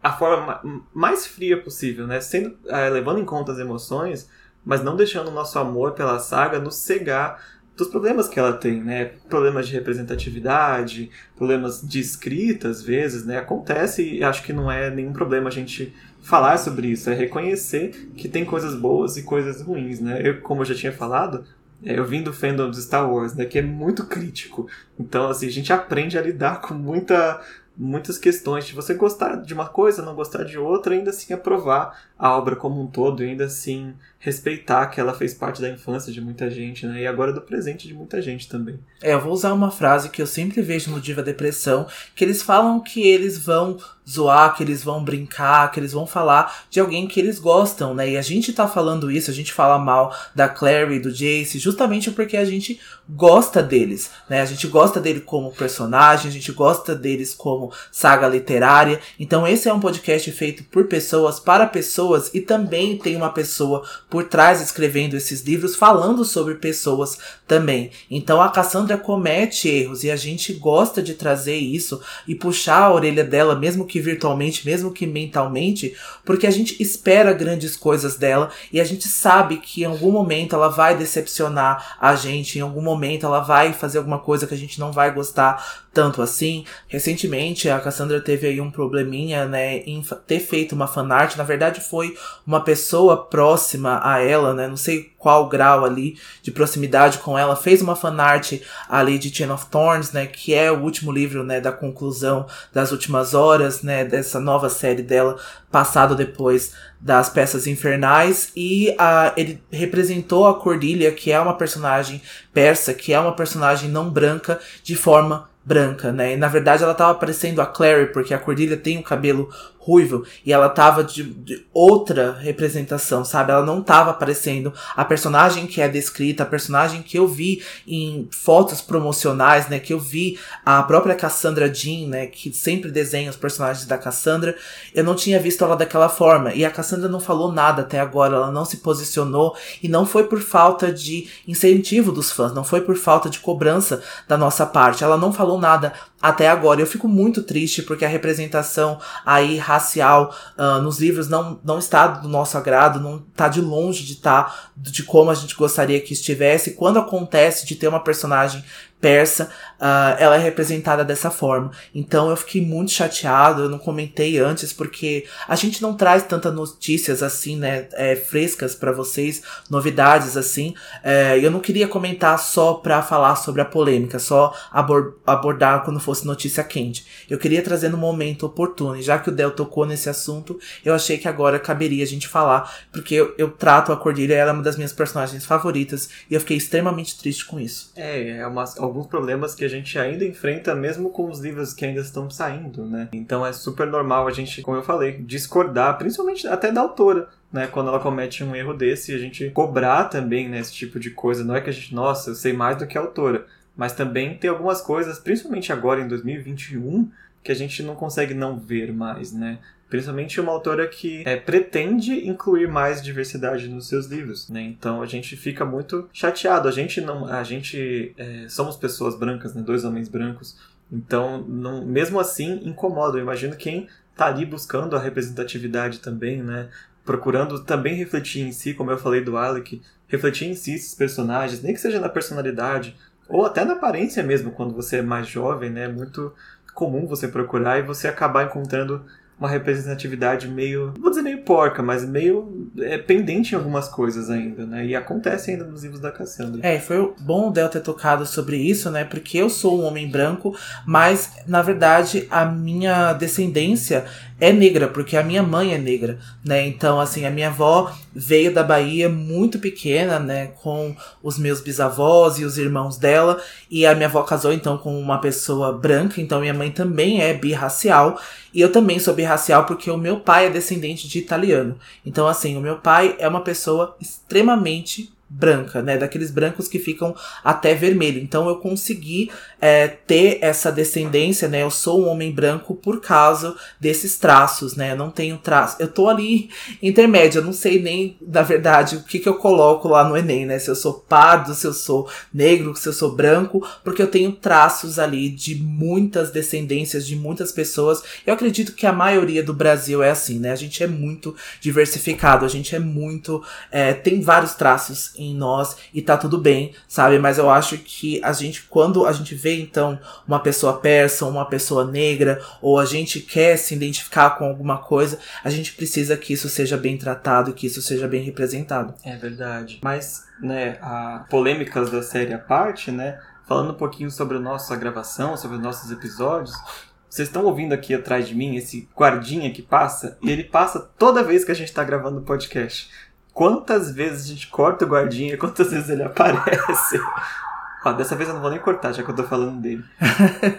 a forma mais fria possível, né? Sendo, é, levando em conta as emoções, mas não deixando o nosso amor pela saga nos cegar dos problemas que ela tem, né? Problemas de representatividade, problemas de escrita, às vezes, né? Acontece e acho que não é nenhum problema a gente falar sobre isso, é reconhecer que tem coisas boas e coisas ruins, né? Eu, como eu já tinha falado, é, eu vim do fandom de Star Wars, né? Que é muito crítico. Então, assim, a gente aprende a lidar com muita muitas questões de você gostar de uma coisa, não gostar de outra, ainda assim aprovar a obra como um todo, ainda assim respeitar que ela fez parte da infância de muita gente, né? E agora do presente de muita gente também. É, eu vou usar uma frase que eu sempre vejo no Diva Depressão, que eles falam que eles vão zoar, que eles vão brincar, que eles vão falar de alguém que eles gostam, né? E a gente tá falando isso, a gente fala mal da Clary, do Jace, justamente porque a gente gosta deles, né? A gente gosta dele como personagem, a gente gosta deles como saga literária. Então esse é um podcast feito por pessoas, para pessoas e também tem uma pessoa por trás escrevendo esses livros falando sobre pessoas também. Então a Cassandra comete erros e a gente gosta de trazer isso e puxar a orelha dela mesmo que virtualmente, mesmo que mentalmente, porque a gente espera grandes coisas dela e a gente sabe que em algum momento ela vai decepcionar a gente, em algum momento ela vai fazer alguma coisa que a gente não vai gostar tanto assim. Recentemente a Cassandra teve aí um probleminha, né, em ter feito uma fanart, na verdade foi uma pessoa próxima a ela, né, não sei qual grau ali de proximidade com ela, fez uma fanart ali de Chain of Thorns, né, que é o último livro, né, da conclusão das últimas horas, né, dessa nova série dela, passado depois das peças infernais e a, ele representou a Cordilha, que é uma personagem persa, que é uma personagem não branca, de forma branca, né? E na verdade ela tava parecendo a Clary, porque a Cordilha tem o cabelo ruivo e ela tava de, de, outra representação, sabe? Ela não tava aparecendo a personagem que é descrita, a personagem que eu vi em fotos promocionais, né? Que eu vi a própria Cassandra Jean, né? Que sempre desenha os personagens da Cassandra. Eu não tinha visto ela daquela forma e a Cassandra não falou nada até agora, ela não se posicionou e não foi por falta de incentivo dos fãs, não foi por falta de cobrança da nossa parte. Ela não falou nada até agora. Eu fico muito triste porque a representação aí racial uh, nos livros não, não está do nosso agrado, não está de longe de estar tá, de como a gente gostaria que estivesse. Quando acontece de ter uma personagem persa, uh, ela é representada dessa forma. Então eu fiquei muito chateado, eu não comentei antes, porque a gente não traz tantas notícias assim, né, é, frescas para vocês, novidades assim. É, eu não queria comentar só pra falar sobre a polêmica, só abor abordar quando fosse notícia quente. Eu queria trazer no momento oportuno, e já que o Del tocou nesse assunto, eu achei que agora caberia a gente falar, porque eu, eu trato a Cordilha, ela é uma das minhas personagens favoritas, e eu fiquei extremamente triste com isso. É, é uma, alguns problemas que a gente ainda enfrenta, mesmo com os livros que ainda estão saindo, né? Então é super normal a gente, como eu falei, discordar, principalmente até da autora. Né, quando ela comete um erro desse, a gente cobrar também né, esse tipo de coisa. Não é que a gente, nossa, eu sei mais do que a autora. Mas também tem algumas coisas, principalmente agora em 2021, que a gente não consegue não ver mais, né? Principalmente uma autora que é, pretende incluir mais diversidade nos seus livros, né? Então a gente fica muito chateado. A gente não, a gente é, somos pessoas brancas, né? Dois homens brancos. Então, não, mesmo assim, incomoda. Eu imagino quem tá ali buscando a representatividade também, né? Procurando também refletir em si, como eu falei do Alec, refletir em si esses personagens, nem que seja na personalidade, ou até na aparência mesmo, quando você é mais jovem, né? É muito comum você procurar e você acabar encontrando uma representatividade meio, vou dizer meio porca, mas meio é, pendente em algumas coisas ainda, né? E acontece ainda nos livros da Cassandra. É, foi bom o Del ter tocado sobre isso, né? Porque eu sou um homem branco, mas na verdade a minha descendência é negra, porque a minha mãe é negra, né? Então, assim, a minha avó veio da Bahia muito pequena, né? Com os meus bisavós e os irmãos dela. E a minha avó casou, então, com uma pessoa branca. Então, minha mãe também é birracial. E eu também sou birracial porque o meu pai é descendente de italiano. Então, assim, o meu pai é uma pessoa extremamente branca, né? Daqueles brancos que ficam até vermelho. Então eu consegui é, ter essa descendência, né? Eu sou um homem branco por causa desses traços, né? Eu não tenho traço. Eu tô ali (laughs) intermédio, eu não sei nem, na verdade, o que, que eu coloco lá no Enem, né? Se eu sou pardo, se eu sou negro, se eu sou branco, porque eu tenho traços ali de muitas descendências, de muitas pessoas. Eu acredito que a maioria do Brasil é assim, né? A gente é muito diversificado, a gente é muito. É, tem vários traços em nós e tá tudo bem, sabe? Mas eu acho que a gente, quando a gente vê então uma pessoa persa, uma pessoa negra, ou a gente quer se identificar com alguma coisa, a gente precisa que isso seja bem tratado, que isso seja bem representado. É verdade. Mas, né, a polêmicas da série à parte, né? Falando um pouquinho sobre a nossa gravação, sobre os nossos episódios, Vocês estão ouvindo aqui atrás de mim esse guardinha que passa? Ele passa toda vez que a gente está gravando o podcast. Quantas vezes a gente corta o guardinha, quantas vezes ele aparece? Ó, dessa vez eu não vou nem cortar, já que eu tô falando dele.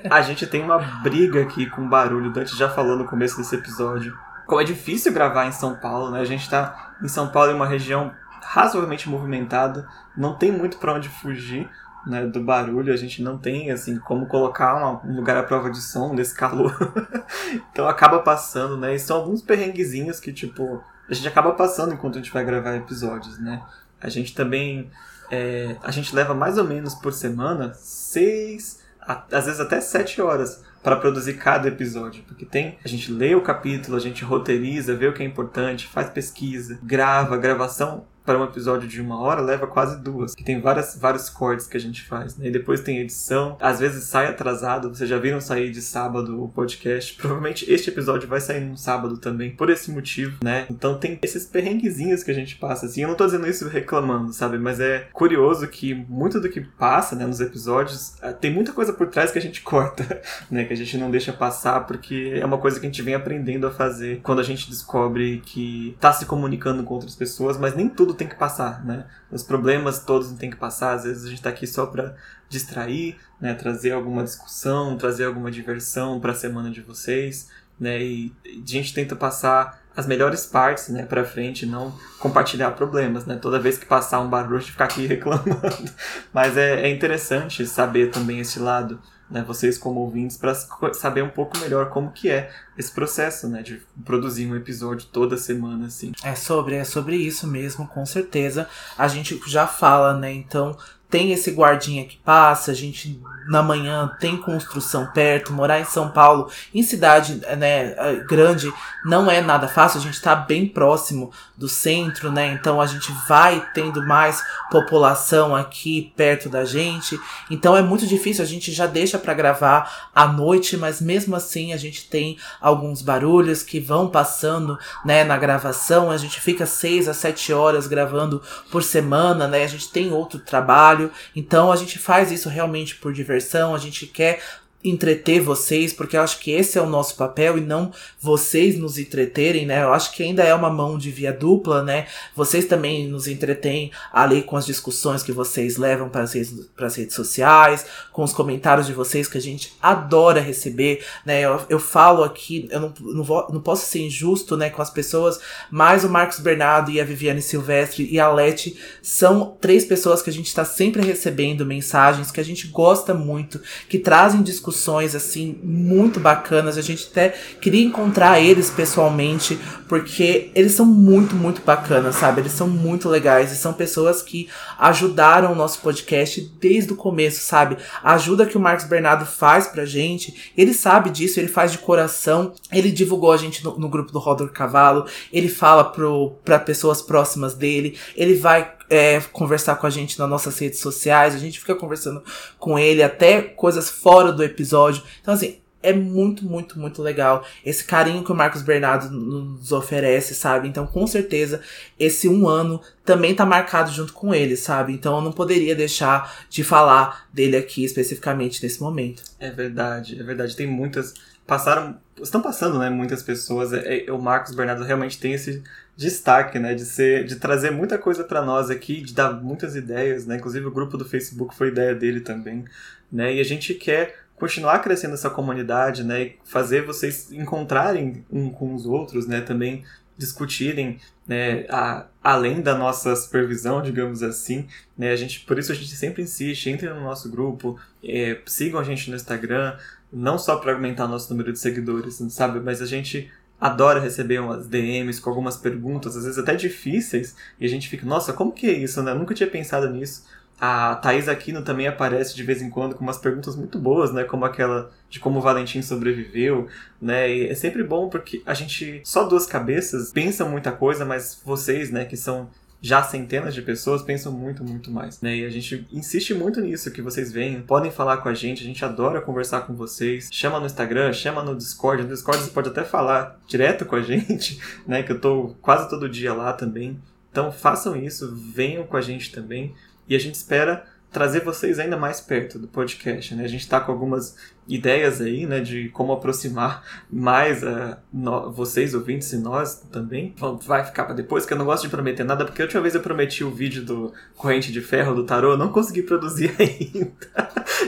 a gente tem uma briga aqui com barulho, o Dante já falou no começo desse episódio. Como é difícil gravar em São Paulo, né? A gente tá em São Paulo, em uma região razoavelmente movimentada, não tem muito para onde fugir né, do barulho, a gente não tem assim como colocar uma, um lugar à prova de som nesse calor. (laughs) então acaba passando, né? E são alguns perrenguezinhos que tipo a gente acaba passando enquanto a gente vai gravar episódios, né? A gente também é, a gente leva mais ou menos por semana seis, às vezes até sete horas para produzir cada episódio, porque tem a gente lê o capítulo, a gente roteiriza, vê o que é importante, faz pesquisa, grava, gravação para um episódio de uma hora leva quase duas, que tem várias, vários cortes que a gente faz, né? E depois tem edição, às vezes sai atrasado, vocês já viram sair de sábado o podcast, provavelmente este episódio vai sair no sábado também, por esse motivo, né? Então tem esses perrenguezinhos que a gente passa, assim, eu não tô dizendo isso reclamando, sabe? Mas é curioso que muito do que passa, né, nos episódios, eh, tem muita coisa por trás que a gente (laughs) corta, né? Que a gente não deixa passar, porque é uma coisa que a gente vem aprendendo a fazer quando a gente descobre que tá se comunicando com outras pessoas, mas nem tudo tudo tem que passar, né? Os problemas todos tem que passar. Às vezes a gente está aqui só para distrair, né? Trazer alguma discussão, trazer alguma diversão para a semana de vocês, né? E a gente tenta passar as melhores partes, né, para frente, não compartilhar problemas, né? Toda vez que passar um barulho, a gente ficar aqui (laughs) reclamando. Mas é, é interessante saber também esse lado né, vocês como ouvintes, para saber um pouco melhor como que é esse processo, né, de produzir um episódio toda semana, assim. É sobre, é sobre isso mesmo, com certeza. A gente já fala, né, então tem esse guardinha que passa, a gente na manhã tem construção perto, morar em São Paulo, em cidade né, grande, não é nada fácil, a gente está bem próximo do centro, né? Então a gente vai tendo mais população aqui perto da gente. Então é muito difícil, a gente já deixa para gravar à noite, mas mesmo assim a gente tem alguns barulhos que vão passando, né, na gravação. A gente fica seis a sete horas gravando por semana, né? A gente tem outro trabalho, então a gente faz isso realmente por diversão. A gente quer entreter vocês, porque eu acho que esse é o nosso papel e não vocês nos entreterem, né? Eu acho que ainda é uma mão de via dupla, né? Vocês também nos entretêm ali com as discussões que vocês levam para as redes, redes sociais, com os comentários de vocês que a gente adora receber, né? Eu, eu falo aqui, eu não, não, vou, não posso ser injusto, né, com as pessoas, mas o Marcos Bernardo e a Viviane Silvestre e a Leti são três pessoas que a gente está sempre recebendo mensagens que a gente gosta muito, que trazem discussões discussões assim muito bacanas. A gente até queria encontrar eles pessoalmente, porque eles são muito, muito bacanas, sabe? Eles são muito legais e são pessoas que ajudaram o nosso podcast desde o começo, sabe? A ajuda que o Marcos Bernardo faz pra gente, ele sabe disso, ele faz de coração. Ele divulgou a gente no, no grupo do Rodor Cavalo, ele fala pro, pra pessoas próximas dele, ele vai é, conversar com a gente nas nossas redes sociais, a gente fica conversando com ele até coisas fora do episódio. Então, assim, é muito, muito, muito legal esse carinho que o Marcos Bernardo nos oferece, sabe? Então, com certeza, esse um ano também tá marcado junto com ele, sabe? Então, eu não poderia deixar de falar dele aqui especificamente nesse momento. É verdade, é verdade. Tem muitas. Passaram. Estão passando, né? Muitas pessoas. É, é, o Marcos Bernardo realmente tem esse destaque, né, de ser, de trazer muita coisa para nós aqui, de dar muitas ideias, né, inclusive o grupo do Facebook foi ideia dele também, né, e a gente quer continuar crescendo essa comunidade, né, e fazer vocês encontrarem um com os outros, né, também discutirem, né, a, além da nossa supervisão, digamos assim, né, a gente, por isso a gente sempre insiste, entrem no nosso grupo, é, sigam a gente no Instagram, não só para aumentar nosso número de seguidores, sabe, mas a gente adora receber umas DMs com algumas perguntas, às vezes até difíceis, e a gente fica, nossa, como que é isso, né? Eu nunca tinha pensado nisso. A Thaís Aquino também aparece de vez em quando com umas perguntas muito boas, né? Como aquela de como o Valentim sobreviveu, né? E é sempre bom porque a gente, só duas cabeças, pensa muita coisa, mas vocês, né, que são já centenas de pessoas pensam muito, muito mais, né? E a gente insiste muito nisso, que vocês venham, podem falar com a gente, a gente adora conversar com vocês. Chama no Instagram, chama no Discord. No Discord você pode até falar direto com a (laughs) gente, né? Que eu tô quase todo dia lá também. Então façam isso, venham com a gente também. E a gente espera trazer vocês ainda mais perto do podcast, né? A gente está com algumas ideias aí, né, de como aproximar mais uh, no, vocês, ouvintes, e nós também. Vai ficar para depois, que eu não gosto de prometer nada, porque a última vez eu prometi o vídeo do Corrente de Ferro do Tarô, eu não consegui produzir (laughs) ainda.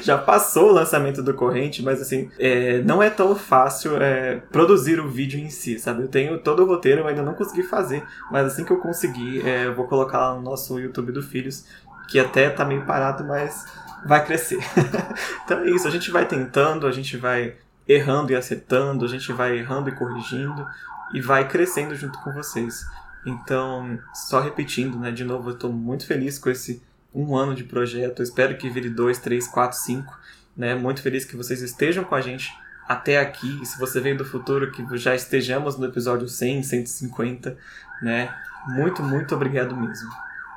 Já passou o lançamento do Corrente, mas assim, é, não é tão fácil é, produzir o vídeo em si, sabe? Eu tenho todo o roteiro, eu ainda não consegui fazer, mas assim que eu conseguir, é, eu vou colocar lá no nosso YouTube do Filhos que até tá meio parado, mas vai crescer. (laughs) então é isso, a gente vai tentando, a gente vai errando e acertando, a gente vai errando e corrigindo e vai crescendo junto com vocês. Então, só repetindo, né, de novo, eu estou muito feliz com esse um ano de projeto. Eu espero que vire dois, três, quatro, cinco. Né? Muito feliz que vocês estejam com a gente até aqui. E se você veio do futuro, que já estejamos no episódio 100, 150, né? Muito, muito obrigado mesmo.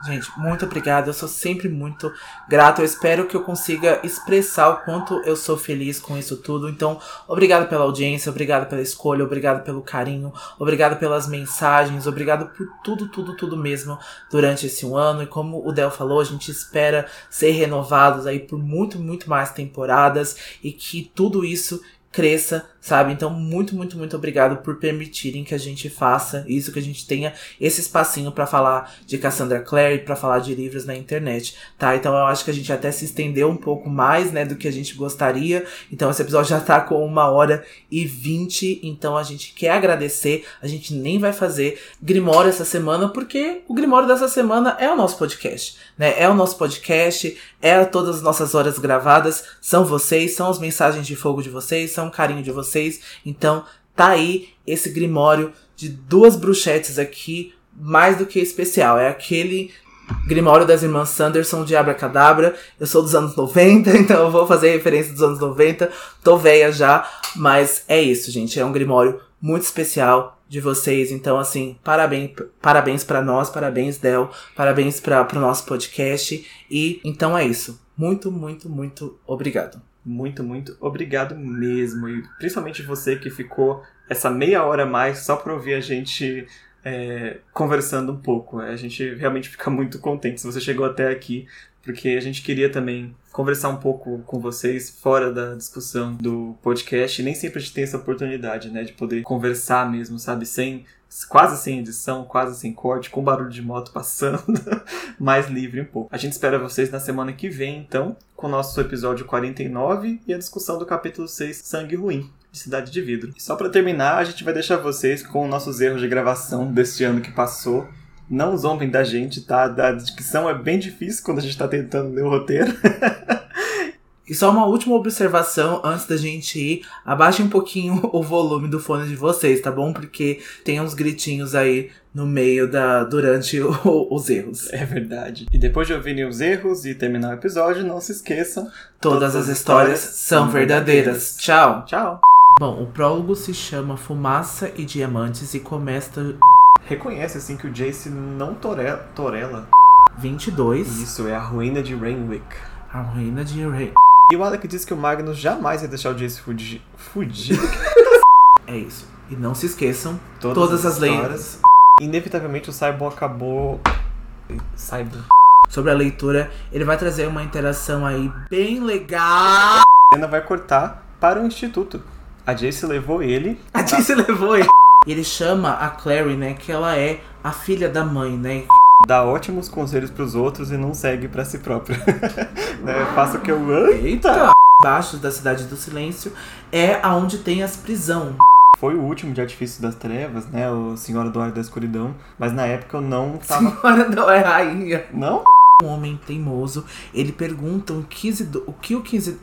Gente, muito obrigada. Eu sou sempre muito grato. Eu espero que eu consiga expressar o quanto eu sou feliz com isso tudo. Então, obrigado pela audiência, obrigado pela escolha, obrigado pelo carinho, obrigado pelas mensagens, obrigado por tudo, tudo, tudo mesmo durante esse um ano. E como o Del falou, a gente espera ser renovados aí por muito, muito mais temporadas e que tudo isso cresça, sabe? Então, muito, muito, muito obrigado por permitirem que a gente faça isso, que a gente tenha esse espacinho para falar de Cassandra Clare, para falar de livros na internet, tá? Então, eu acho que a gente até se estendeu um pouco mais, né, do que a gente gostaria. Então, esse episódio (laughs) já tá com uma hora e vinte. Então, a gente quer agradecer. A gente nem vai fazer Grimório essa semana, porque o Grimório dessa semana é o nosso podcast, né? É o nosso podcast, é todas as nossas horas gravadas, são vocês, são as mensagens de fogo de vocês, são o carinho de vocês. Então, tá aí esse grimório de duas bruxetes aqui, mais do que especial. É aquele Grimório das Irmãs Sanderson de Abracadabra. Eu sou dos anos 90, (laughs) então eu vou fazer referência dos anos 90. Tô velha já, mas é isso, gente. É um Grimório muito especial de vocês. Então, assim, parabéns, parabéns para nós, parabéns, Del, parabéns para o nosso podcast. E então é isso. Muito, muito, muito obrigado. Muito, muito obrigado mesmo. E principalmente você que ficou essa meia hora a mais só para ouvir a gente é, conversando um pouco. A gente realmente fica muito contente se você chegou até aqui, porque a gente queria também conversar um pouco com vocês fora da discussão do podcast. E nem sempre a gente tem essa oportunidade, né, de poder conversar mesmo, sabe, sem quase sem edição, quase sem corte, com barulho de moto passando, (laughs) mais livre um pouco. A gente espera vocês na semana que vem, então, com o nosso episódio 49 e a discussão do capítulo 6, Sangue Ruim. De Cidade de Vidro. E só para terminar, a gente vai deixar vocês com nossos erros de gravação deste ano que passou. Não zombem da gente, tá? Da dicção é bem difícil quando a gente tá tentando ler o roteiro. (laughs) E só uma última observação antes da gente ir. Abaixem um pouquinho (laughs) o volume do fone de vocês, tá bom? Porque tem uns gritinhos aí no meio da durante o, (laughs) os erros. É verdade. E depois de ouvirem os erros e terminar o episódio, não se esqueçam. Todas, todas as histórias, histórias são verdadeiras. verdadeiras. Tchau. Tchau. Bom, o prólogo se chama Fumaça e Diamantes e começa. Reconhece assim que o Jace não torela. torela. 22. Isso, é a ruína de Rainwick. A ruína de Rainwick. E o Alec diz que o Magnus jamais ia deixar o Jace fugir. Fugir? (laughs) é isso. E não se esqueçam, todas, todas as, as lendas. Inevitavelmente o Cyborg acabou. Cyborg. Sobre a leitura, ele vai trazer uma interação aí bem legal. A cena vai cortar para o instituto. A Jace levou ele. A Jace levou ele. E ele chama a Clary, né? Que ela é a filha da mãe, né? Dá ótimos conselhos para os outros e não segue para si próprio. né? (laughs) Faça o que eu. Eita! Baixo da Cidade do Silêncio é aonde tem as prisão. Foi o último de Artifício das Trevas, né? O Senhora do Ar da Escuridão. Mas na época eu não tava. Senhora do Ar Rainha. Não? Um homem teimoso, ele pergunta o, 15 o que o 15.